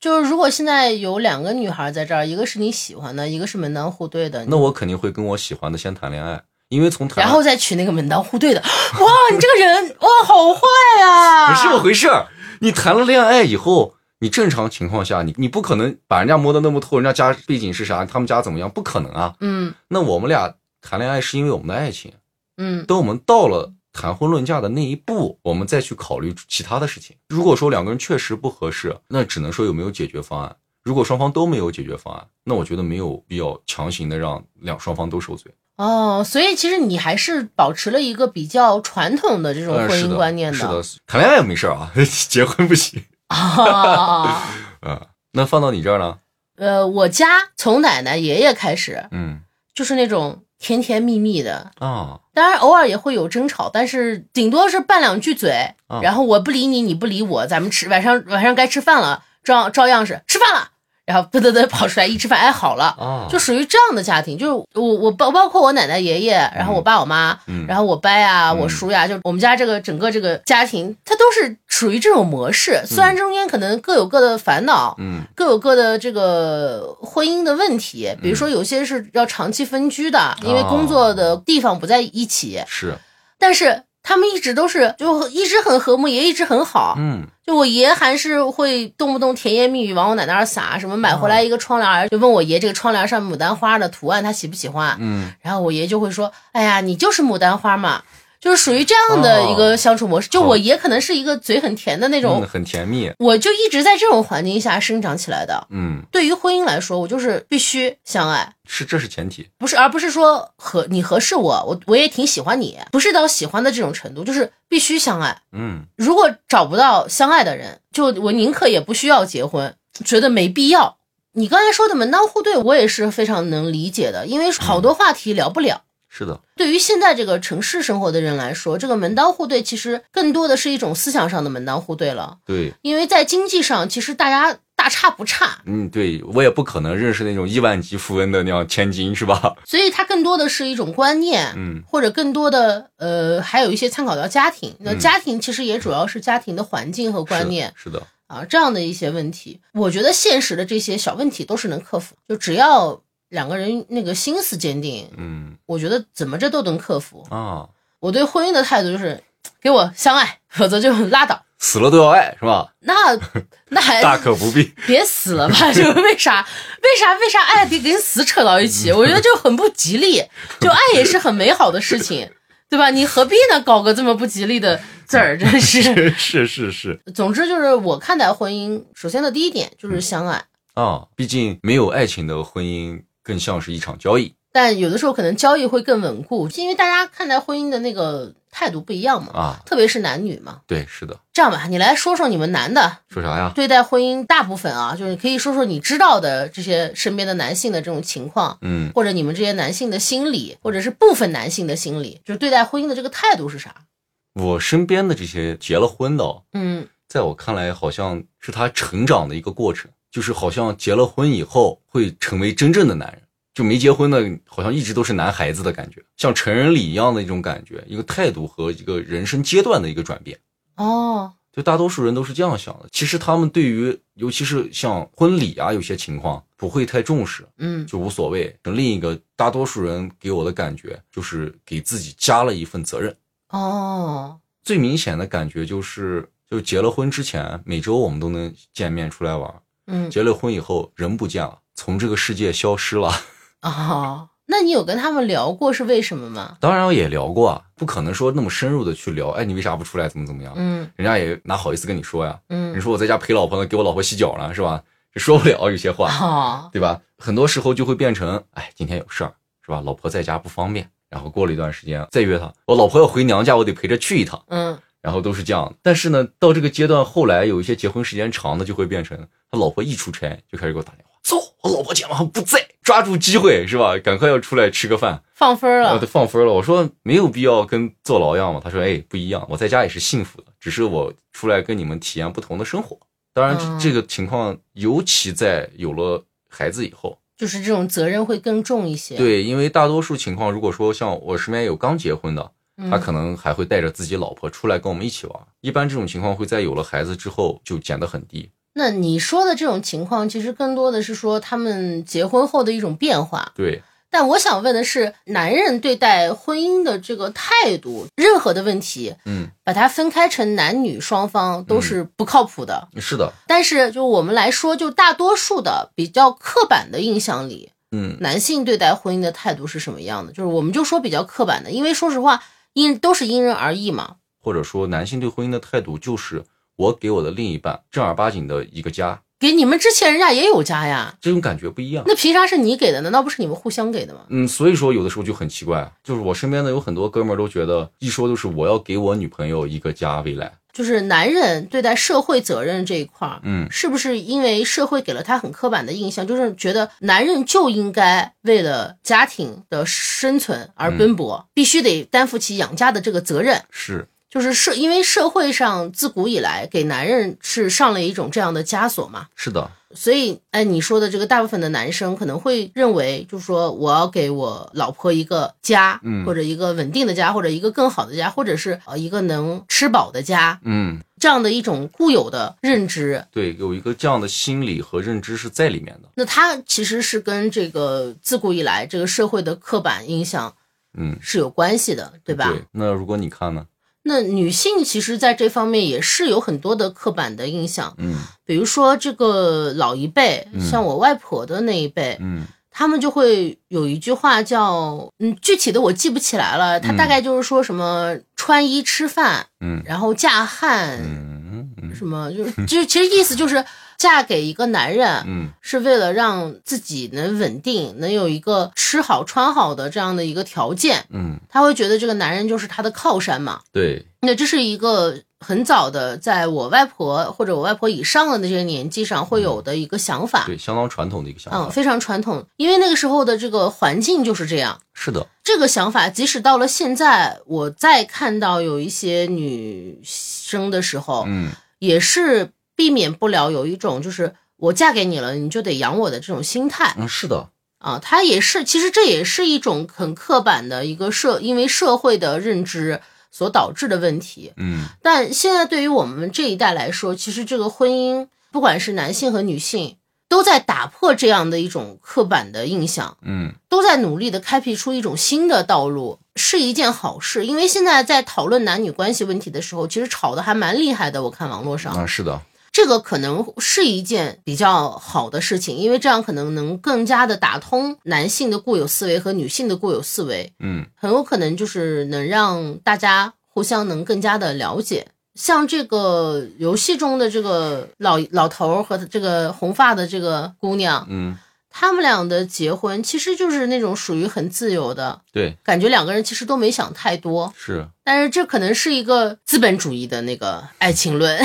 就是如果现在有两个女孩在这儿，一个是你喜欢的，一个是门当户对的，那我肯定会跟我喜欢的先谈恋爱，因为从谈然后再娶那个门当户对的。哇，你这个人哇，好坏啊！不是这么回事儿。你谈了恋爱以后，你正常情况下，你你不可能把人家摸得那么透，人家家背景是啥，他们家怎么样，不可能啊。嗯那我们俩谈恋爱是因为我们的爱情，嗯等我们到了谈婚论嫁的那一步，我们再去考虑其他的事情。如果说两个人确实不合适，那只能说有没有解决方案。如果双方都没有解决方案，那我觉得没有必要强行的让两双方都受罪。哦，所以其实你还是保持了一个比较传统的这种婚姻观念的是的，谈恋爱没事啊，结婚不行。啊。嗯，那放到你这儿呢？呃，我家从奶奶爷爷开始嗯就是那种甜甜蜜蜜的，啊，当然偶尔也会有争吵，但是顶多是拌两句嘴，啊。然后我不理你，你不理我，咱们吃晚上晚上该吃饭了，照照样是吃饭了，然后嘚嘚嘚跑出来一吃饭，哎好了。啊，就属于这样的家庭，就是我我包包括我奶奶爷爷，然后我爸我妈，嗯然后我伯呀、嗯我叔呀，就我们家这个整个这个家庭，它都是属于这种模式。虽然中间可能各有各的烦恼，嗯各有各的这个婚姻的问题，比如说有些是要长期分居的，因为工作的地方不在一起，是，但是他们一直都是就一直很和睦，也一直很好。嗯就我爷还是会动不动甜言蜜语往我奶那儿撒，什么买回来一个窗帘，就问我爷这个窗帘上牡丹花的图案他喜不喜欢，嗯然后我爷就会说，哎呀，你就是牡丹花嘛。就是属于这样的一个相处模式，就我也可能是一个嘴很甜的那种嗯，很甜蜜。我就一直在这种环境下生长起来的。嗯，对于婚姻来说，我就是必须相爱，是这是前提。不是，而不是说合你合适我，我我也挺喜欢你，不是到喜欢的这种程度，就是必须相爱。嗯如果找不到相爱的人，就我宁可也不需要结婚，觉得没必要。你刚才说的门当户对，我也是非常能理解的，因为好多话题聊不了。是的，对于现在这个城市生活的人来说，这个门当户对其实更多的是一种思想上的门当户对了，对，因为在经济上其实大家大差不差，嗯，对我也不可能认识那种亿万级富翁的那样千金，是吧？所以它更多的是一种观念，嗯。或者更多的呃，还有一些参考到家庭。那嗯家庭其实也主要是家庭的环境和观念是的，是的，啊，这样的一些问题，我觉得现实的这些小问题都是能克服，就只要两个人那个心思坚定，嗯我觉得怎么着都能克服。啊，我对婚姻的态度就是，给我相爱，否则就拉倒。死了都要爱，是吧？那那还 大可不必。别死了吧？就为啥为啥为啥爱得跟死扯到一起？我觉得就很不吉利。就爱也是很美好的事情，对吧？你何必呢搞个这么不吉利的字儿？真是。是是是总之就是我看待婚姻，首先的第一点就是相爱，啊，毕竟没有爱情的婚姻更像是一场交易但有的时候可能交易会更稳固，因为大家看待婚姻的那个态度不一样嘛，啊。特别是男女嘛。对，是的。这样吧，你来说说你们男的说啥呀？对待婚姻，大部分啊，就是可以说说你知道的这些身边的男性的这种情况，嗯，或者你们这些男性的心理，或者是部分男性的心理，就是对待婚姻的这个态度是啥？我身边的这些结了婚的哦，嗯在我看来，好像是他成长的一个过程，就是好像结了婚以后会成为真正的男人，就没结婚的，好像一直都是男孩子的感觉，像成人礼一样的一种感觉，一个态度和一个人生阶段的一个转变。哦，就大多数人都是这样想的。其实他们对于，尤其是像婚礼啊，有些情况不会太重视，嗯就无所谓。另一个，大多数人给我的感觉就是给自己加了一份责任。哦，最明显的感觉就是，就结了婚之前，每周我们都能见面出来玩，嗯结了婚以后人不见了，从这个世界消失了。哦，那你有跟他们聊过是为什么吗？当然也聊过啊，不可能说那么深入的去聊。哎，你为啥不出来？怎么怎么样？嗯人家也哪好意思跟你说呀？嗯你嗯，说我在家陪老婆呢，给我老婆洗脚呢，是吧？这说不了有些话，哦，对吧？很多时候就会变成，哎，今天有事儿，是吧？老婆在家不方便，然后过了一段时间再约她，我老婆要回娘家，我得陪着去一趟，嗯然后都是这样的。但是呢，到这个阶段，后来有一些结婚时间长的，就会变成他老婆一出差就开始给我打电话，走，我老婆今晚上不在，抓住机会，是吧？赶快要出来吃个饭，放分啊，了对，放分了。我说没有必要跟坐牢一样嘛。他说，哎，不一样，我在家也是幸福的，只是我出来跟你们体验不同的生活。当然，嗯这这个情况尤其在有了孩子以后，就是这种责任会更重一些。，对，因为大多数情况，如果说像我身边有刚结婚的，嗯他可能还会带着自己老婆出来跟我们一起玩。一般这种情况会在有了孩子之后就减得很低。那你说的这种情况，其实更多的是说他们结婚后的一种变化。对，但我想问的是，男人对待婚姻的这个态度，任何的问题，嗯，把它分开成男女双方都是不靠谱的。是的，但是就我们来说，就大多数的比较刻板的印象里，嗯，男性对待婚姻的态度是什么样的？就是我们就说比较刻板的，因为说实话，因都是因人而异嘛。或者说男性对婚姻的态度就是我给我的另一半正儿八经的一个家，给你们之前人家也有家呀，这种感觉不一样。那凭啥是你给的？难道不是你们互相给的吗？嗯，所以说有的时候就很奇怪，就是我身边的有很多哥们儿都觉得，一说都是我要给我女朋友一个家未来。就是男人对待社会责任这一块儿，嗯，是不是因为社会给了他很刻板的印象，就是觉得男人就应该为了家庭的生存而奔波，必须得担负起养家的这个责任。是，就是社，因为社会上自古以来给男人是上了一种这样的枷锁嘛，是的，所以，哎，你说的这个大部分的男生可能会认为，就是说我要给我老婆一个家，嗯或者一个稳定的家，或者一个更好的家，或者是呃一个能吃饱的家，嗯，这样的一种固有的认知。对，有一个这样的心理和认知是在里面的。那它其实是跟这个自古以来这个社会的刻板印象嗯，是有关系的，对吧？对。那如果你看呢？那女性其实在这方面也是有很多的刻板的印象，嗯。比如说这个老一辈，嗯像我外婆的那一辈，嗯他们就会有一句话叫，嗯，具体的我记不起来了，他大概就是说什么穿衣吃饭，嗯然后嫁汉，嗯嗯什么就是就其实意思就是嫁给一个男人，嗯。是为了让自己能稳定，能有一个吃好穿好的这样的一个条件，嗯，他会觉得这个男人就是他的靠山嘛。对，那这是一个很早的，在我外婆或者我外婆以上的那些年纪上会有的一个想法，对，相当传统的一个想法。嗯，非常传统，因为那个时候的这个环境就是这样。是的，这个想法，即使到了现在，我再看到有一些女生的时候，嗯。也是避免不了有一种就是我嫁给你了，你就得养我的这种心态嗯，是的，啊。它也是，其实这也是一种很刻板的一个社，因为社会的认知所导致的问题。嗯但现在对于我们这一代来说，其实这个婚姻，不管是男性和女性，都在打破这样的一种刻板的印象。嗯都在努力的开辟出一种新的道路，是一件好事。因为现在在讨论男女关系问题的时候，其实吵得还蛮厉害的。我看网络上，啊，是的，这个可能是一件比较好的事情，因为这样可能能更加的打通男性的固有思维和女性的固有思维，嗯。很有可能就是能让大家互相能更加的了解。像这个游戏中的这个老老头儿和这个红发的这个姑娘，嗯，他们俩的结婚其实就是那种属于很自由的对，感觉，两个人其实都没想太多，是，但是这可能是一个资本主义的那个爱情论，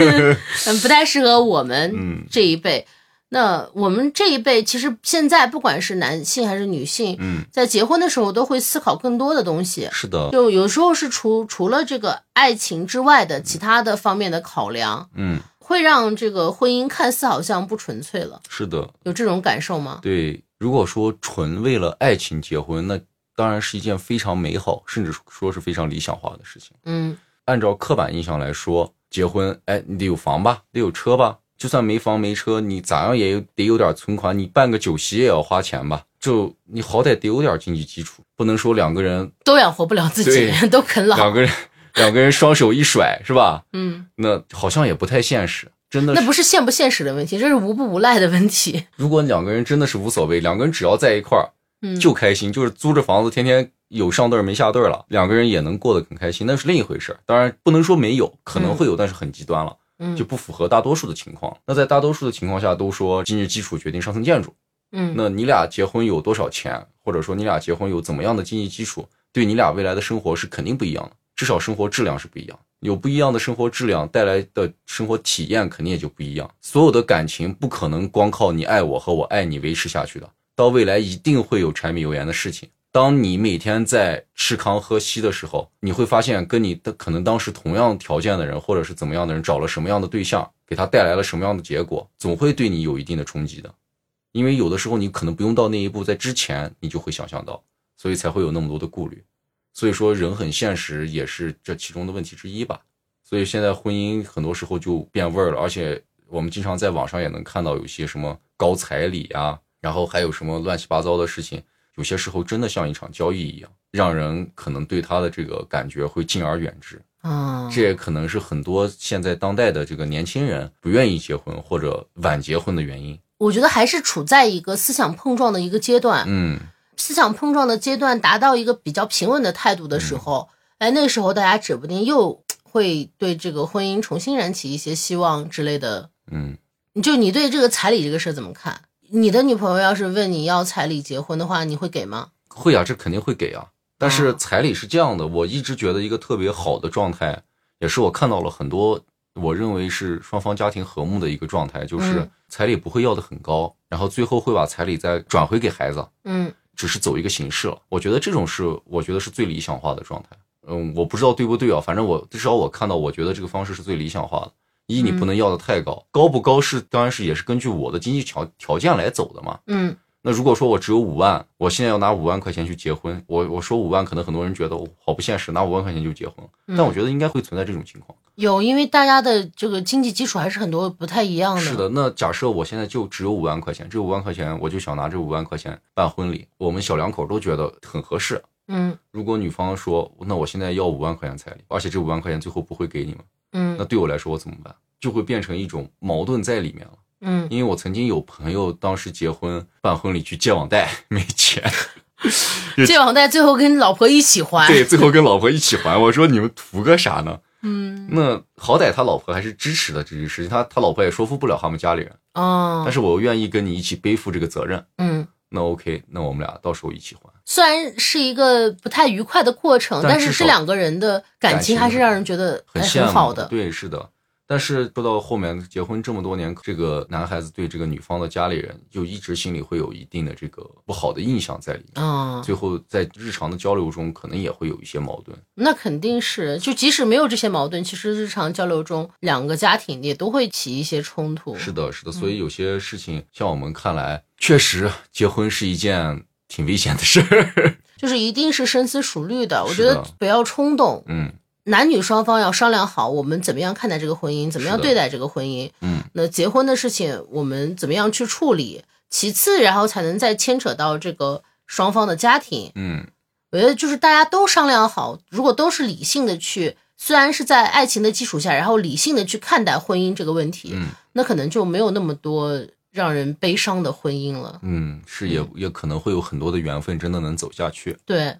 嗯，不太适合我们嗯。这一辈。那我们这一辈其实现在不管是男性还是女性，嗯。在结婚的时候都会思考更多的东西，是的，就有时候是除除了这个爱情之外的其他的方面的考量，嗯会让这个婚姻看似好像不纯粹了，是的，有这种感受吗？对。如果说纯为了爱情结婚，那当然是一件非常美好，甚至说是非常理想化的事情。嗯按照刻板印象来说，结婚，哎，你得有房吧，得有车吧。就算没房没车，你咋样也得有点存款，你办个酒席也要花钱吧？就你好歹得有点经济基础，不能说两个人都养活不了自己，都啃老。两个人两个人双手一甩，是吧？嗯，那好像也不太现实，真的是。那不是现不现实的问题，这是无不无赖的问题。如果两个人真的是无所谓，两个人只要在一块儿嗯，就开心，就是租着房子，天天有上对儿没下对儿了，两个人也能过得很开心，那是另一回事儿。当然不能说没有，可能会有，但是很极端了。嗯就不符合大多数的情况。那在大多数的情况下，都说经济基础决定上层建筑。嗯那你俩结婚有多少钱，或者说你俩结婚有怎么样的经济基础，对你俩未来的生活是肯定不一样的，至少生活质量是不一样。有不一样的生活质量带来的生活体验肯定也就不一样。所有的感情不可能光靠你爱我和我爱你维持下去的，到未来一定会有柴米油盐的事情。当你每天在吃糠喝稀的时候，你会发现跟你的可能当时同样条件的人，或者是怎么样的人，找了什么样的对象，给他带来了什么样的结果，总会对你有一定的冲击的。因为有的时候你可能不用到那一步，在之前你就会想象到，所以才会有那么多的顾虑。所以说人很现实，也是这其中的问题之一吧。所以现在婚姻很多时候就变味儿了，而且我们经常在网上也能看到有些什么高彩礼啊，然后还有什么乱七八糟的事情，有些时候真的像一场交易一样，让人可能对他的这个感觉会敬而远之。啊，这也可能是很多现在当代的这个年轻人不愿意结婚或者晚结婚的原因。我觉得还是处在一个思想碰撞的一个阶段。嗯，思想碰撞的阶段达到一个比较平稳的态度的时候，哎，那时候大家指不定又会对这个婚姻重新燃起一些希望之类的。嗯，就你对这个彩礼这个事儿怎么看？你的女朋友要是问你要彩礼结婚的话，你会给吗？会啊，这肯定会给啊。但是哦彩礼是这样的，我一直觉得一个特别好的状态，也是我看到了很多我认为是双方家庭和睦的一个状态，就是嗯彩礼不会要的很高，然后最后会把彩礼再转回给孩子，嗯只是走一个形式了。我觉得这种是我觉得是最理想化的状态。嗯，我不知道对不对啊，反正我至少我看到，我觉得这个方式是最理想化的。一，你不能要的太高，高不高是当然是也是根据我的经济条条件来走的嘛。嗯那如果说我只有五万，我现在要拿五万块钱去结婚，我我说五万，可能很多人觉得我好不现实，拿五万块钱就结婚，嗯但我觉得应该会存在这种情况。有，因为大家的这个经济基础还是很多不太一样的。是的，那假设我现在就只有五万块钱，这五万块钱我就想拿这五万块钱办婚礼，我们小两口都觉得很合适。嗯如果女方说，那我现在要五万块钱彩礼，而且这五万块钱最后不会给你们，嗯那对我来说我怎么办？就会变成一种矛盾在里面了。嗯，因为我曾经有朋友当时结婚办婚礼去借网贷，没钱，借网贷最后跟老婆一起还。对，最后跟老婆一起还。我说你们图个啥呢？嗯那好歹他老婆还是支持的这件事情，他他老婆也说服不了他们家里人，哦但，是我愿意跟你一起背负这个责任，嗯。那 OK，那我们俩到时候一起还。虽然是一个不太愉快的过程，但是这两个人的感感情情还是让人觉得哎很羡慕很好的。对，是的。但是说到后面结婚这么多年，这个男孩子对这个女方的家里人就一直心里会有一定的这个不好的印象在里面，嗯，最后在日常的交流中可能也会有一些矛盾。那肯定是，就即使没有这些矛盾，其实日常交流中，两个家庭也都会起一些冲突。是的，是的，所以有些事情，像我们看来，确实结婚是一件挺危险的事儿。就是一定是深思熟虑的。我觉得不要冲动，嗯男女双方要商量好，我们怎么样看待这个婚姻，怎么样对待这个婚姻。嗯，那结婚的事情，我们怎么样去处理？其次，然后才能再牵扯到这个双方的家庭。嗯，我觉得就是大家都商量好，如果都是理性的去，虽然是在爱情的基础下，然后理性的去看待婚姻这个问题，嗯那可能就没有那么多让人悲伤的婚姻了。嗯，是也也可能会有很多的缘分真的能走下去。对，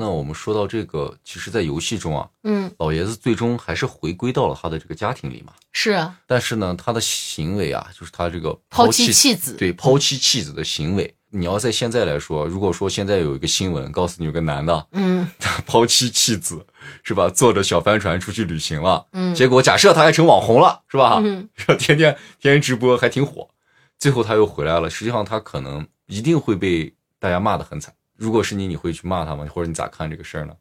那我们说到这个，其实，在游戏中啊，嗯，老爷子最终还是回归到了他的这个家庭里嘛。是啊，但是呢，他的行为啊，就是他这个抛弃妻弃子，对抛弃妻弃子的行为，你要在现在来说，如果说现在有一个新闻告诉你有个男的嗯 他抛妻弃子，是吧？坐着小帆船出去旅行了，嗯，结果假设他还成网红了，是吧？嗯？天天天天直播还挺火，最后他又回来了。实际上他可能一定会被大家骂得很惨。如果是你，你会去骂他吗？或者你咋看这个事儿呢？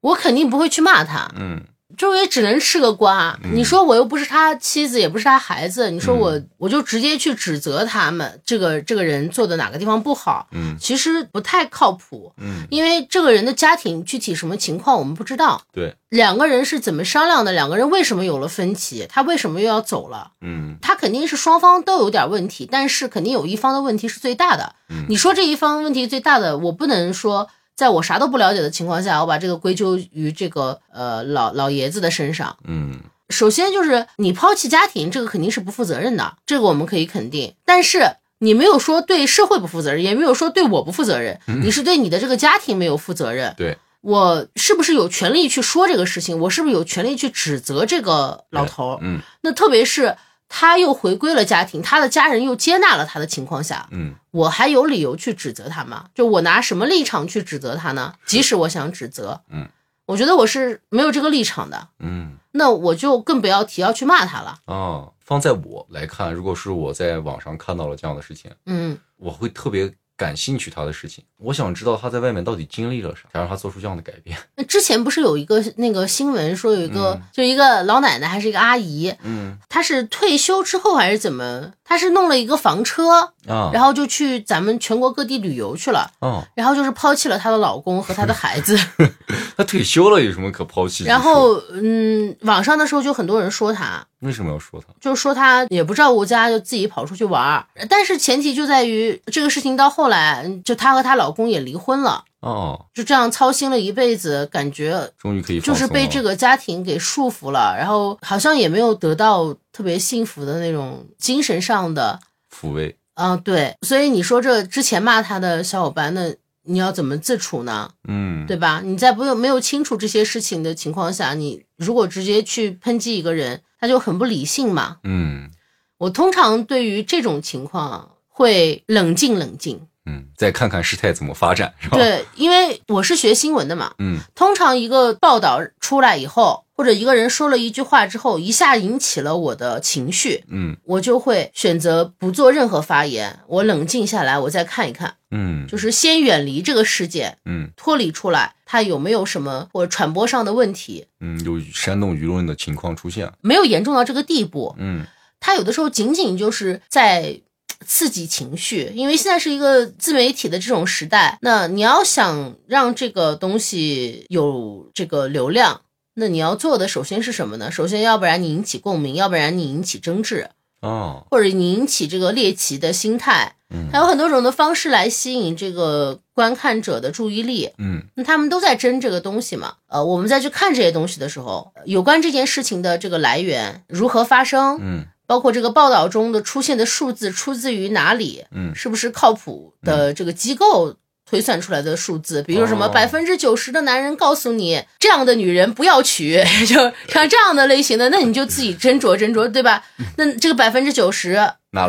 我肯定不会去骂他，嗯就也只能吃个瓜。你说我又不是他妻子，也不是他孩子，你说我我就直接去指责他们这个这个人做的哪个地方不好，嗯其实不太靠谱。嗯，因为这个人的家庭具体什么情况我们不知道，对，两个人是怎么商量的，两个人为什么有了分歧，他为什么又要走了？嗯他肯定是双方都有点问题，但是肯定有一方的问题是最大的。嗯你说这一方问题最大的，我不能说在我啥都不了解的情况下，我把这个归咎于这个呃老老爷子的身上。嗯首先就是你抛弃家庭，这个肯定是不负责任的，这个我们可以肯定。但是你没有说对社会不负责任，也没有说对我不负责任，你是对你的这个家庭没有负责任。对，我是不是有权利去说这个事情？我是不是有权利去指责这个老头儿？嗯那特别是他又回归了家庭，他的家人又接纳了他的情况下，嗯我还有理由去指责他吗？就我拿什么立场去指责他呢？即使我想指责，嗯，我觉得我是没有这个立场的，嗯那我就更不要提要去骂他了。啊，放在我来看，如果是我在网上看到了这样的事情，嗯我会特别感兴趣他的事情，我想知道他在外面到底经历了啥，才让他做出这样的改变。那之前不是有一个那个新闻说有一个、就一个老奶奶还是一个阿姨，嗯她是退休之后还是怎么，她是弄了一个房车，啊，然后就去咱们全国各地旅游去了，哦，然后就是抛弃了她的老公和她的孩子。她退休了有什么可抛弃之处？然后，嗯，网上的时候就很多人说她，为什么要说她？就说她也不照顾家，就自己跑出去玩儿。但是前提就在于这个事情到后来，嗯就她和她老公也离婚了，哦，就这样操心了一辈子，感觉终于可以就是被这个个家庭给束缚了，然后好像也没有得到特别幸福的那种精神上的，抚慰。啊，对。所以你说这之前骂他的小伙伴，那你要怎么自处呢？嗯，对吧？你在不有没有清楚这些事情的情况下，你如果直接去抨击一个人，他就很不理性嘛。嗯我通常对于这种情况会冷静冷静，嗯，再看看事态怎么发展，是吧？，对，因为我是学新闻的嘛。嗯通常一个报道出来以后，或者一个人说了一句话之后，一下引起了我的情绪，嗯我就会选择不做任何发言，我冷静下来，我再看一看，嗯，就是先远离这个事件，嗯脱离出来，它有没有什么或者传播上的问题，嗯，有煽动舆论的情况出现。没有严重到这个地步。嗯他有的时候仅仅就是在刺激情绪，因为现在是一个自媒体的这种时代，那你要想让这个东西有这个流量，那你要做的首先是什么呢？首先，要不然你引起共鸣，要不然你引起争执，哦，或者你引起这个猎奇的心态，嗯还有很多种的方式来吸引这个观看者的注意力。嗯那他们都在争这个东西嘛？呃，我们再去看这些东西的时候，有关这件事情的这个来源如何发生，嗯包括这个报道中的出现的数字出自于哪里，嗯。是不是靠谱的这个机构推算出来的数字？比如什么哦百分之九十的男人告诉你这样的女人不要娶，就像这样的类型的，那你就自己斟酌斟酌，对吧？那这个百分之九十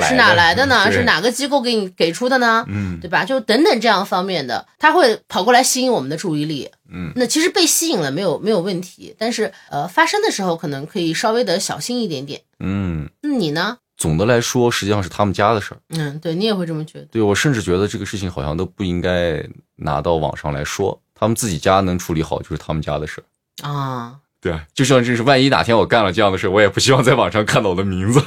是哪来的呢？对是哪个机构给你给出的呢？嗯对吧？就等等这样方面的，他会跑过来吸引我们的注意力。嗯那其实被吸引了没有没有问题，但是呃发生的时候可能可以稍微的小心一点点。嗯，那你呢？总的来说，实际上是他们家的事儿。嗯，对你也会这么觉得。对我甚至觉得这个事情好像都不应该拿到网上来说，他们自己家能处理好就是他们家的事儿。啊，对啊，就像这是万一哪天我干了这样的事，我也不希望在网上看到我的名字。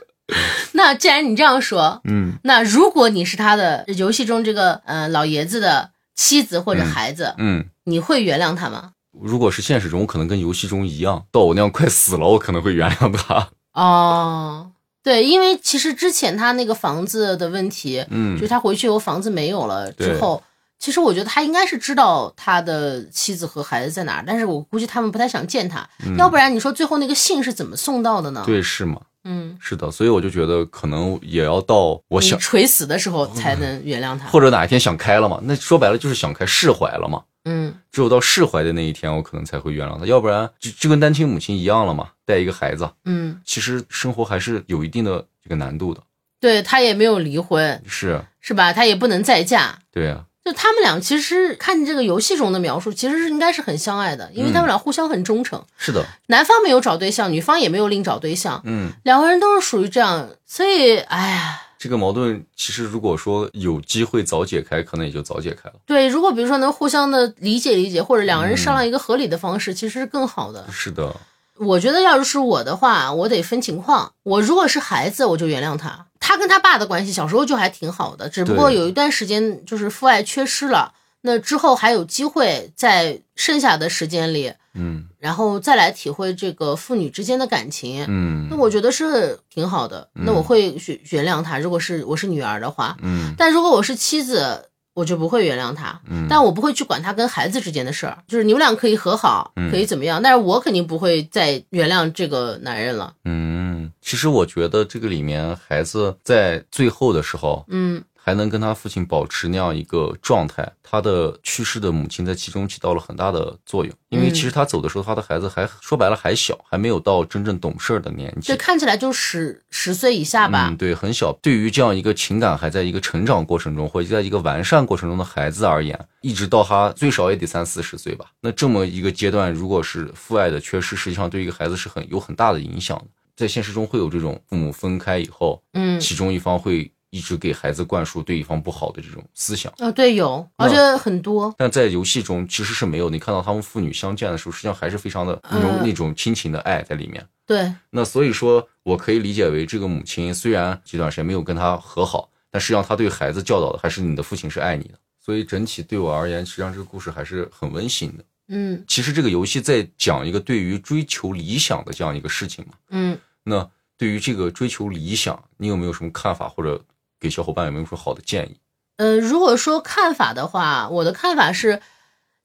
那既然你这样说，嗯那如果你是他的游戏中这个呃老爷子的妻子或者孩子，嗯，你会原谅他吗？如果是现实中，我可能跟游戏中一样，到我那样快死了，我可能会原谅他。哦，对，因为其实之前他那个房子的问题，嗯就是他回去以后房子没有了之后，其实我觉得他应该是知道他的妻子和孩子在哪儿，但是我估计他们不太想见他，要不然你说最后那个信是怎么送到的呢？，对，是吗？嗯，是的，所以我就觉得可能也要到我想，垂死的时候才能原谅他。或者哪一天想开了嘛，那说白了就是想开释怀了嘛。嗯，只有到释怀的那一天，我可能才会原谅他，要不然就就跟单亲母亲一样了嘛，带一个孩子，嗯，其实生活还是有一定的这个难度的。对他也没有离婚，是，是吧？他也不能再嫁。对啊，就他们俩其实看这个游戏中的描述，其实是应该是很相爱的，因为他们俩互相很忠诚。是的，男方没有找对象，女方也没有另找对象，嗯，两个人都是属于这样，所以哎呀，这个矛盾其实如果说有机会早解开，可能也就早解开了。对，如果比如说能互相的理解理解，或者两个人商量一个合理的方式，其实是更好的。是的，我觉得要是我的话，我得分情况。我如果是孩子，我就原谅他。他跟他爸的关系小时候就还挺好的，只不过有一段时间就是父爱缺失了。那之后还有机会在剩下的时间里，嗯然后再来体会这个父女之间的感情。嗯那我觉得是挺好的。那我会原原谅他，如果是我是女儿的话。嗯但如果我是妻子，我就不会原谅他。嗯，但我不会去管他跟孩子之间的事儿，就是你们俩可以和好，嗯可以怎么样，但是我肯定不会再原谅这个男人了。嗯，其实我觉得这个里面孩子在最后的时候，嗯还能跟他父亲保持那样一个状态，他的去世的母亲在其中起到了很大的作用。因为其实他走的时候，他的孩子还说白了还小，还没有到真正懂事儿的年纪这。看起来就十十岁以下吧。嗯，对，很小。对于这样一个情感还在一个成长过程中，或者在一个完善过程中的孩子而言，一直到他最少也得三四十岁吧。那这么一个阶段，如果是父爱的缺失，实际上对一个孩子是很有很大的影响的。在现实中会有这种父母分开以后，嗯，其中一方会一直给孩子灌输对一方不好的这种思想。哦，对，有，而且很多。但在游戏中其实是没有，你看到他们父女相见的时候，实际上还是非常的那种、嗯那种亲情的爱在里面。对，那所以说我可以理解为，这个母亲虽然这段时间没有跟他和好，但实际上他对孩子教导的还是你的父亲是爱你的。所以整体对我而言，实际上这个故事还是很温馨的。嗯其实这个游戏在讲一个对于追求理想的这样一个事情嘛。嗯，那对于这个追求理想，你有没有什么看法，或者给小伙伴有没有什么好的建议？呃，如果说看法的话，我的看法是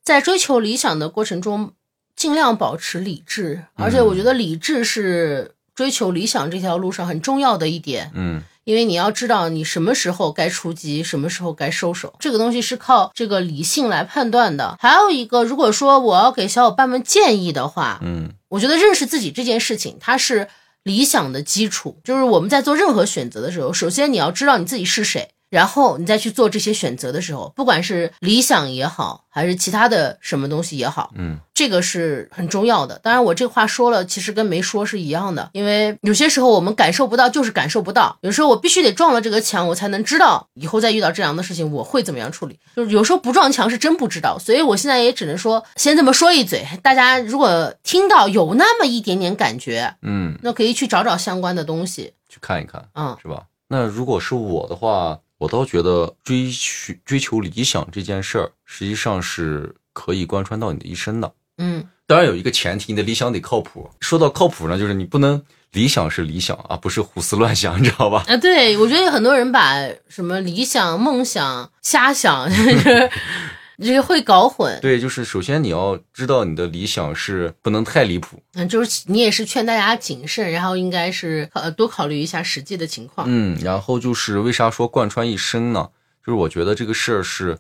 在追求理想的过程中，尽量保持理智，而且我觉得理智是追求理想这条路上很重要的一点。嗯因为你要知道你什么时候该出击，什么时候该收手，这个东西是靠这个理性来判断的。还有一个，如果说我要给小伙伴们建议的话，嗯我觉得认识自己这件事情，它是理想的基础。就是我们在做任何选择的时候，首先你要知道你自己是谁，然后你再去做这些选择的时候，不管是理想也好，还是其他的什么东西也好，嗯这个是很重要的。当然，我这话说了，其实跟没说是一样的，因为有些时候我们感受不到，就是感受不到。有时候我必须得撞了这个墙，我才能知道以后再遇到这样的事情我会怎么样处理。就是有时候不撞墙是真不知道，所以我现在也只能说先这么说一嘴。大家如果听到有那么一点点感觉，嗯，那可以去找找相关的东西。去看一看。嗯是吧？那如果是我的话，我倒觉得追寻追求理想这件事儿，实际上是可以贯穿到你的一生的。嗯当然有一个前提，你的理想得靠谱。说到靠谱呢，就是你不能理想是理想啊，不是胡思乱想，你知道吧？啊，对我觉得有很多人把什么理想、梦想瞎想，就是这个会搞混。对，就是首先你要知道你的理想是不能太离谱。嗯，就是你也是劝大家谨慎，然后应该是呃多考虑一下实际的情况。嗯，然后就是为啥说贯穿一生呢？就是我觉得这个事儿是，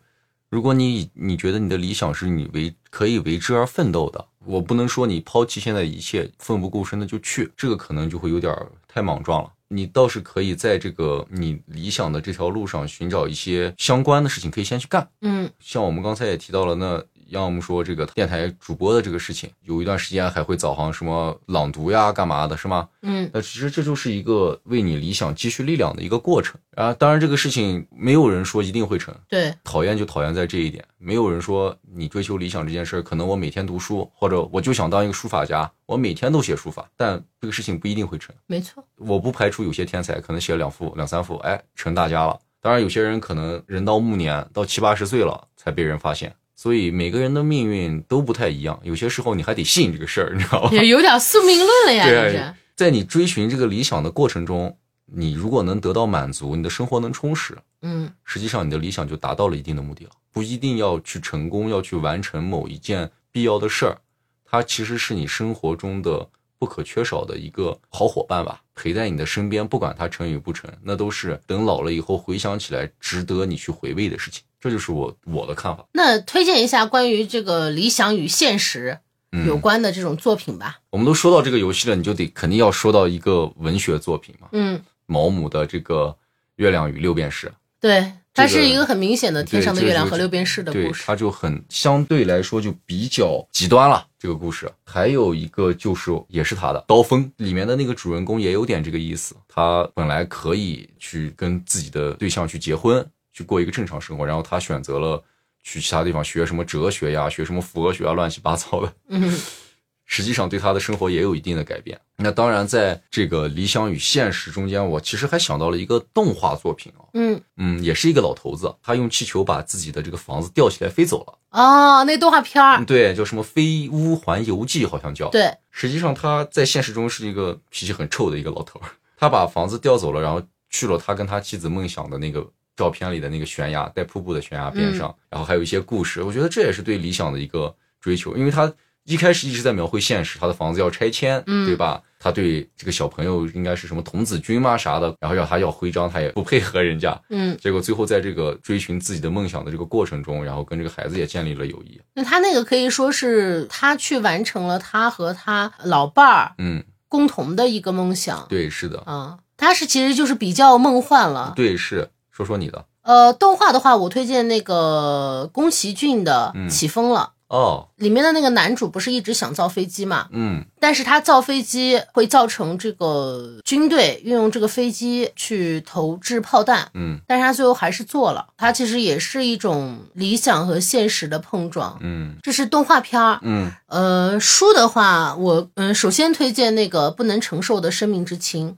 如果你你觉得你的理想是你为可以为之而奋斗的，我不能说你抛弃现在一切，奋不顾身的就去，这个可能就会有点儿太莽撞了。你倒是可以在这个你理想的这条路上寻找一些相关的事情，可以先去干。嗯像我们刚才也提到了，那要么说这个电台主播的这个事情，有一段时间还会早上什么朗读呀、干嘛的，是吗？嗯那其实这就是一个为你理想积蓄力量的一个过程啊。当然，这个事情没有人说一定会成，对，讨厌就讨厌在这一点。没有人说你追求理想这件事儿，可能我每天读书，或者我就想当一个书法家，我每天都写书法，但这个事情不一定会成。没错。我不排除有些天才可能写了两幅、两三幅，哎，成大家了。当然，有些人可能人到暮年，到七八十岁了才被人发现。所以每个人的命运都不太一样，有些时候你还得信这个事儿，你知道吧？也有点宿命论了呀，对。在你追寻这个理想的过程中，你如果能得到满足，你的生活能充实，嗯实际上你的理想就达到了一定的目的了。不一定要去成功，要去完成某一件必要的事儿，它其实是你生活中的不可缺少的一个好伙伴吧，陪在你的身边，不管它成与不成，那都是等老了以后回想起来值得你去回味的事情。这就是我我的看法。那推荐一下关于这个理想与现实嗯有关的这种作品吧。我们都说到这个游戏了，你就得肯定要说到一个文学作品嘛，嗯毛姆的这个《月亮与六便士》。对，它是一个很明显的天上的月亮和六便士的故，事。它就很相对来说就比较极端了。这个故事还有一个就是也是他的《刀锋》里面的那个主人公也有点这个意思。他本来可以去跟自己的对象去结婚，去过一个正常生活，然后他选择了去其他地方学什么哲学呀，学什么佛学啊，乱七八糟的。嗯，实际上对他的生活也有一定的改变。那当然，在这个理想与现实中间，我其实还想到了一个动画作品哦，嗯，嗯，也是一个老头子，他用气球把自己的这个房子吊起来飞走了。哦，那动画片儿，对，叫什么《飞屋环游记》，好像叫。，对，实际上他在现实中是一个脾气很臭的一个老头儿，他把房子调走了，然后去了他跟他妻子梦想的那个照片里的那个悬崖，带瀑布的悬崖边上，然后还有一些故事。我觉得这也是对理想的一个追求，因为他一开始一直在描绘现实，他的房子要拆迁，嗯对吧？他对这个小朋友应该是什么童子军嘛啥的，然后要他要徽章，他也不配合人家。嗯，结果最后在这个追寻自己的梦想的这个过程中，然后跟这个孩子也建立了友谊。那他那个可以说是他去完成了他和他老伴儿嗯，共同的一个梦想。对，是的，啊，他是其实就是比较梦幻了。对，是。说说你的。呃，动画的话，我推荐那个宫崎骏的嗯《起风了》哦，里面的那个男主不是一直想造飞机嘛？嗯。但是他造飞机会造成这个军队运用这个飞机去投掷炮弹，嗯。但是他最后还是做了。他其实也是一种理想和现实的碰撞。嗯。这是动画片儿，嗯。呃，书的话，我嗯，首先推荐那个《不能承受的生命之轻》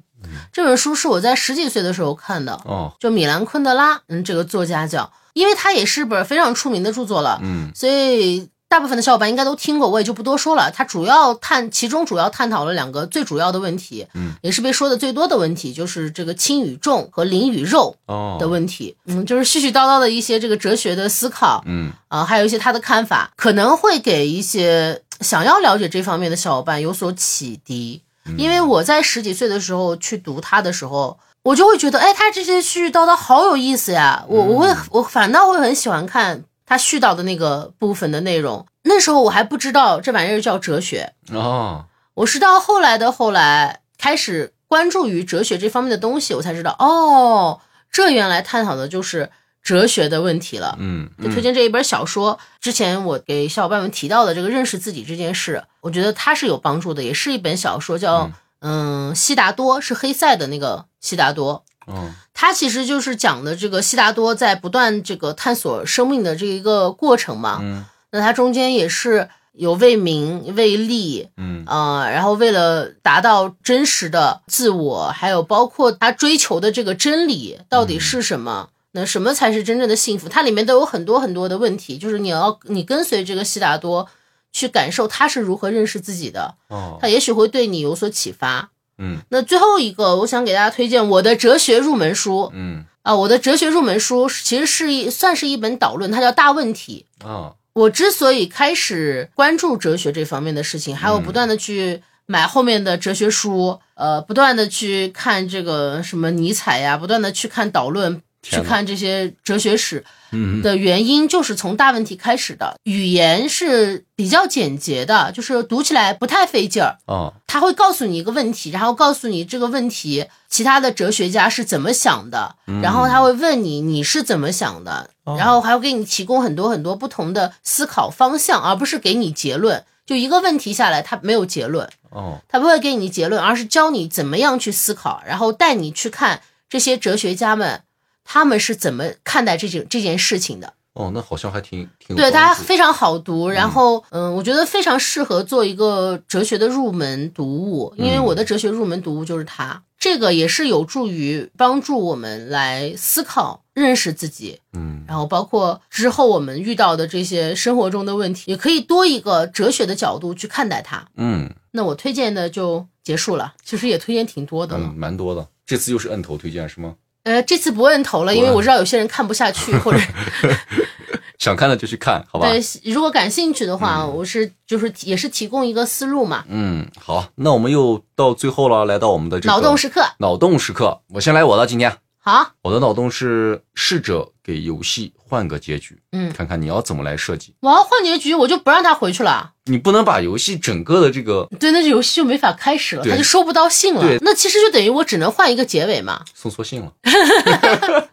这本书是我在十几岁的时候看的，哦就米兰昆德拉，嗯，这个作家叫，因为他也是本非常出名的著作了，嗯所以大部分的小伙伴应该都听过，我也就不多说了。他主要探，其中主要探讨了两个最主要的问题，嗯，也是被说的最多的问题，就是这个轻与重和灵与肉哦的问题，嗯，就是絮絮叨叨的一些这个哲学的思考，嗯啊，还有一些他的看法，可能会给一些想要了解这方面的小伙伴有所启迪。因为我在十几岁的时候去读他的时候，我就会觉得，哎，他这些絮絮叨叨好有意思呀！我我会我反倒会很喜欢看他絮叨的那个部分的内容。那时候我还不知道这玩意儿叫哲学，哦我是到后来的后来开始关注于哲学这方面的东西，我才知道，哦，这原来探讨的就是哲学的问题了。嗯就推荐这一本小说。之前我给小伙伴们提到的这个认识自己这件事，我觉得它是有帮助的，也是一本小说，叫嗯悉达多，是黑塞的那个悉达多。嗯它其实就是讲的这个悉达多在不断这个探索生命的这一个过程嘛。嗯那它中间也是有为名为利，嗯呃，然后为了达到真实的自我，还有包括他追求的这个真理到底是什么？那什么才是真正的幸福？它里面都有很多很多的问题，就是你要你跟随这个悉达多去感受他是如何认识自己的，哦他也许会对你有所启发。嗯那最后一个，我想给大家推荐我的哲学入门书嗯啊，我的哲学入门书其实是一算是一本导论，它叫《大问题》。啊我之所以开始关注哲学这方面的事情，还有不断的去买后面的哲学书，呃，不断的去看这个什么尼采呀，不断的去看导论，去看这些哲学史嗯的原因，就是从大问题开始的。语言是比较简洁的，就是读起来不太费劲儿。哦。他会告诉你一个问题，然后告诉你这个问题其他的哲学家是怎么想的，然后他会问你你是怎么想的，然后还会给你提供很多很多不同的思考方向，而不是给你结论。就一个问题下来，他没有结论，哦。他不会给你结论，而是教你怎么样去思考，然后带你去看这些哲学家们他们是怎么看待这件这件事情的。哦，那好像还挺挺对，它非常好读，然后嗯，我觉得非常适合做一个哲学的入门读物，因为我的哲学入门读物就是它。这个也是有助于帮助我们来思考、认识自己，嗯然后包括之后我们遇到的这些生活中的问题，也可以多一个哲学的角度去看待它。嗯那我推荐的就结束了，其实也推荐挺多的了。嗯，蛮多的。这次又是摁头推荐是吗？呃，这次不摁头了，因为我知道有些人看不下去，或者 想看的就去看，好吧？对，如果感兴趣的话，我是就是也是提供一个思路嘛。嗯，好，那我们又到最后了，来到我们的这个脑洞时刻，脑洞时刻。我先来我的今天。好，我的脑洞是试着给游戏换个结局，嗯，看看你要怎么来设计。我要换结局，我就不让他回去了。你不能把游戏整个的这个对，那这游戏就没法开始了，他就收不到信了对。那其实就等于我只能换一个结尾嘛，送错信了，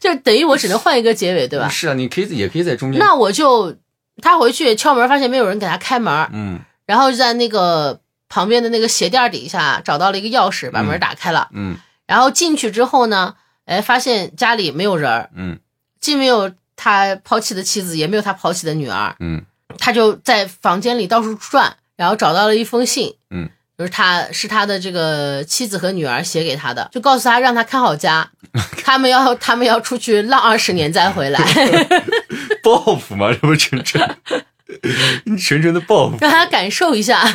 就等于我只能换一个结尾，对吧？是啊，你可以也可以在中间。那我就他回去敲门，发现没有人给他开门，嗯然后就在那个旁边的那个鞋垫底下找到了一个钥匙，把门打开了。嗯然后进去之后呢，哎，发现家里没有人儿，嗯。既没有他抛弃的妻子，也没有他抛弃的女儿。嗯。他就在房间里到处转，然后找到了一封信，嗯，就是他是他的这个妻子和女儿写给他的，就告诉他让他看好家，他们要他们要出去浪二十年再回来，报复嘛，这不纯纯纯纯的报复。让他感受一下，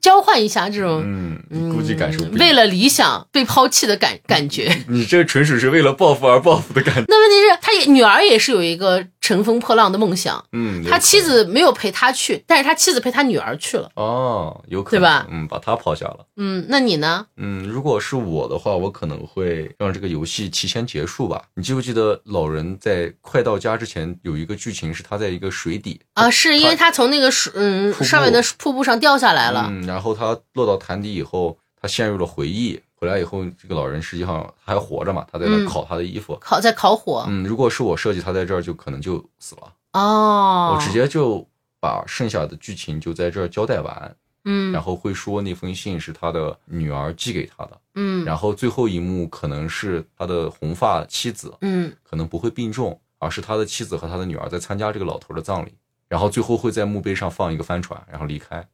交换一下这种。嗯，估计感受为了理想被抛弃的感感觉。你这纯属是为了报复而报复的感觉。那问题是，他也女儿也是有一个乘风破浪的梦想，嗯，他妻子没有陪他去，但是他妻子陪他女儿去了。哦，有可能对吧嗯，把他抛下了。嗯，那你呢？嗯，如果是我的话，我可能会让这个游戏提前结束吧。你记不记得老人在快到家之前有一个剧情是他在一个水底啊，是因为他从那个水嗯上面的瀑布上掉下来了。嗯，然后他落到潭底以后，他陷入了回忆。回来以后，这个老人实际上还活着嘛，他在那嗯烤他的衣服。烤在烤火嗯，如果是我设计，他在这儿就可能就死了。哦，我直接就把剩下的剧情就在这儿交代完，嗯然后会说那封信是他的女儿寄给他的，嗯然后最后一幕可能是他的红发妻子，嗯可能不会病重，而是他的妻子和他的女儿在参加这个老头的葬礼，然后最后会在墓碑上放一个帆船，然后离开，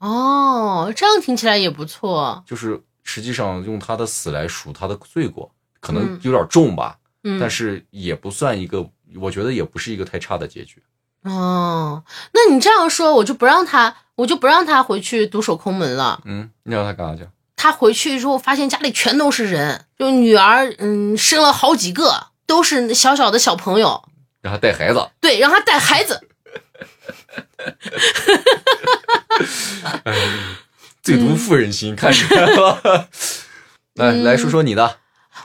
哦，这样听起来也不错。就是实际上用他的死来赎他的罪过，可能嗯有点重吧，嗯，但是也不算一个，我觉得也不是一个太差的结局。哦，那你这样说，我就不让他，我就不让他回去独守空门了。嗯，你让他干啥去？他回去之后，发现家里全都是人，就女儿，嗯，生了好几个，都是小小的小朋友。让他带孩子。对，让他带孩子。最毒妇人心，看出来了。来来说说你的，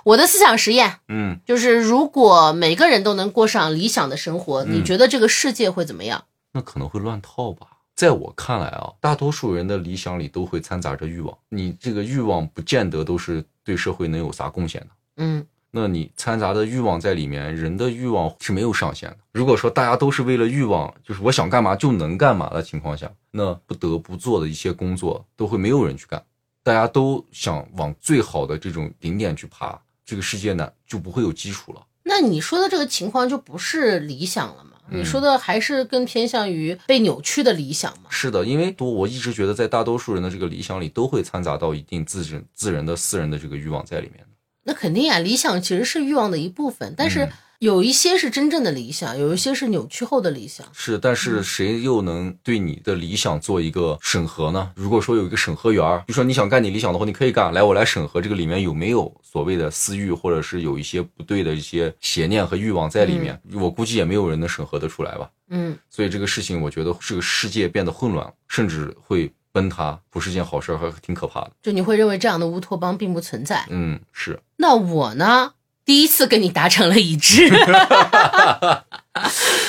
我的思想实验嗯，就是，如果每个人都能过上理想的生活，你觉得这个世界会怎么样？那可能会乱套吧。在我看来啊，大多数人的理想里都会掺杂着欲望，你这个欲望不见得都是对社会能有啥贡献的。嗯那你掺杂的欲望在里面，人的欲望是没有上限的。如果说大家都是为了欲望，就是我想干嘛就能干嘛的情况下，那不得不做的一些工作都会没有人去干，大家都想往最好的这种顶点去爬，这个世界呢就不会有基础了。那你说的这个情况就不是理想了吗？嗯你说的还是更偏向于被扭曲的理想吗？是的，因为多我一直觉得在大多数人的这个理想里，都会掺杂到一定自人自人的私人的这个欲望在里面的。那肯定呀，理想其实是欲望的一部分，但是嗯有一些是真正的理想，有一些是扭曲后的理想。是，但是谁又能对你的理想做一个审核呢？如果说有一个审核员儿，比如说你想干你理想的话，你可以干，来我来审核这个里面有没有所谓的私欲，或者是有一些不对的一些邪念和欲望在里面。我估计也没有人能审核得出来吧。嗯，所以这个事情，我觉得这个世界变得混乱，甚至会崩塌，不是件好事儿，还挺可怕的。就你会认为这样的乌托邦并不存在。嗯，是。那我呢，第一次跟你达成了一致。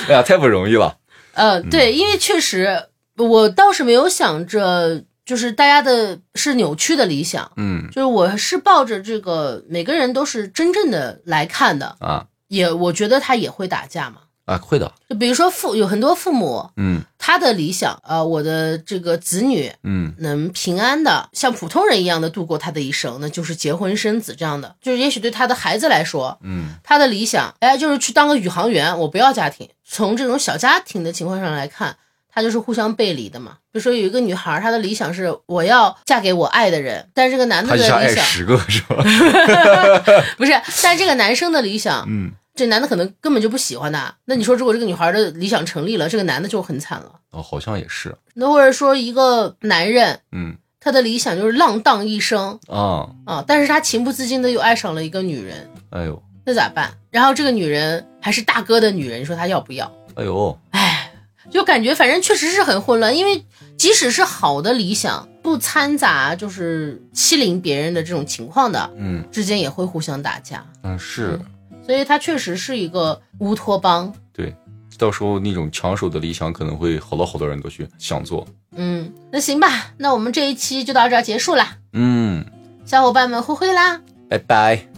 哎呀，太不容易了。呃，对，因为确实我倒是没有想着，就是大家的是扭曲的理想，嗯就是我是抱着这个每个人都是真正的来看的，啊也我觉得他也会打架嘛。啊，会的。就比如说父有很多父母，嗯他的理想，呃，我的这个子女嗯能平安的像普通人一样的度过他的一生，那就是结婚生子这样的。就是也许对他的孩子来说，嗯他的理想，哎，就是去当个宇航员，我不要家庭。从这种小家庭的情况上来看，他就是互相背离的嘛。比如说有一个女孩，她的理想是我要嫁给我爱的人，但是这个男的的理想爱十个是吧？不是，但是这个男生的理想，嗯这男的可能根本就不喜欢她。那你说，如果这个女孩的理想成立了，这个男的就很惨了。哦，好像也是。那或者说一个男人，嗯他的理想就是浪荡一生啊，啊，但是他情不自禁的又爱上了一个女人，哎呦那咋办？然后这个女人还是大哥的女人，你说他要不要？哎呦，哎，就感觉反正确实是很混乱，因为即使是好的理想，不掺杂就是欺凌别人的这种情况的，嗯之间也会互相打架，嗯是，所以它确实是一个乌托邦。对，到时候那种抢手的理想可能会好多好多人都去想做。嗯，那行吧，那我们这一期就到这儿结束啦，嗯，小伙伴们挥挥啦。拜拜。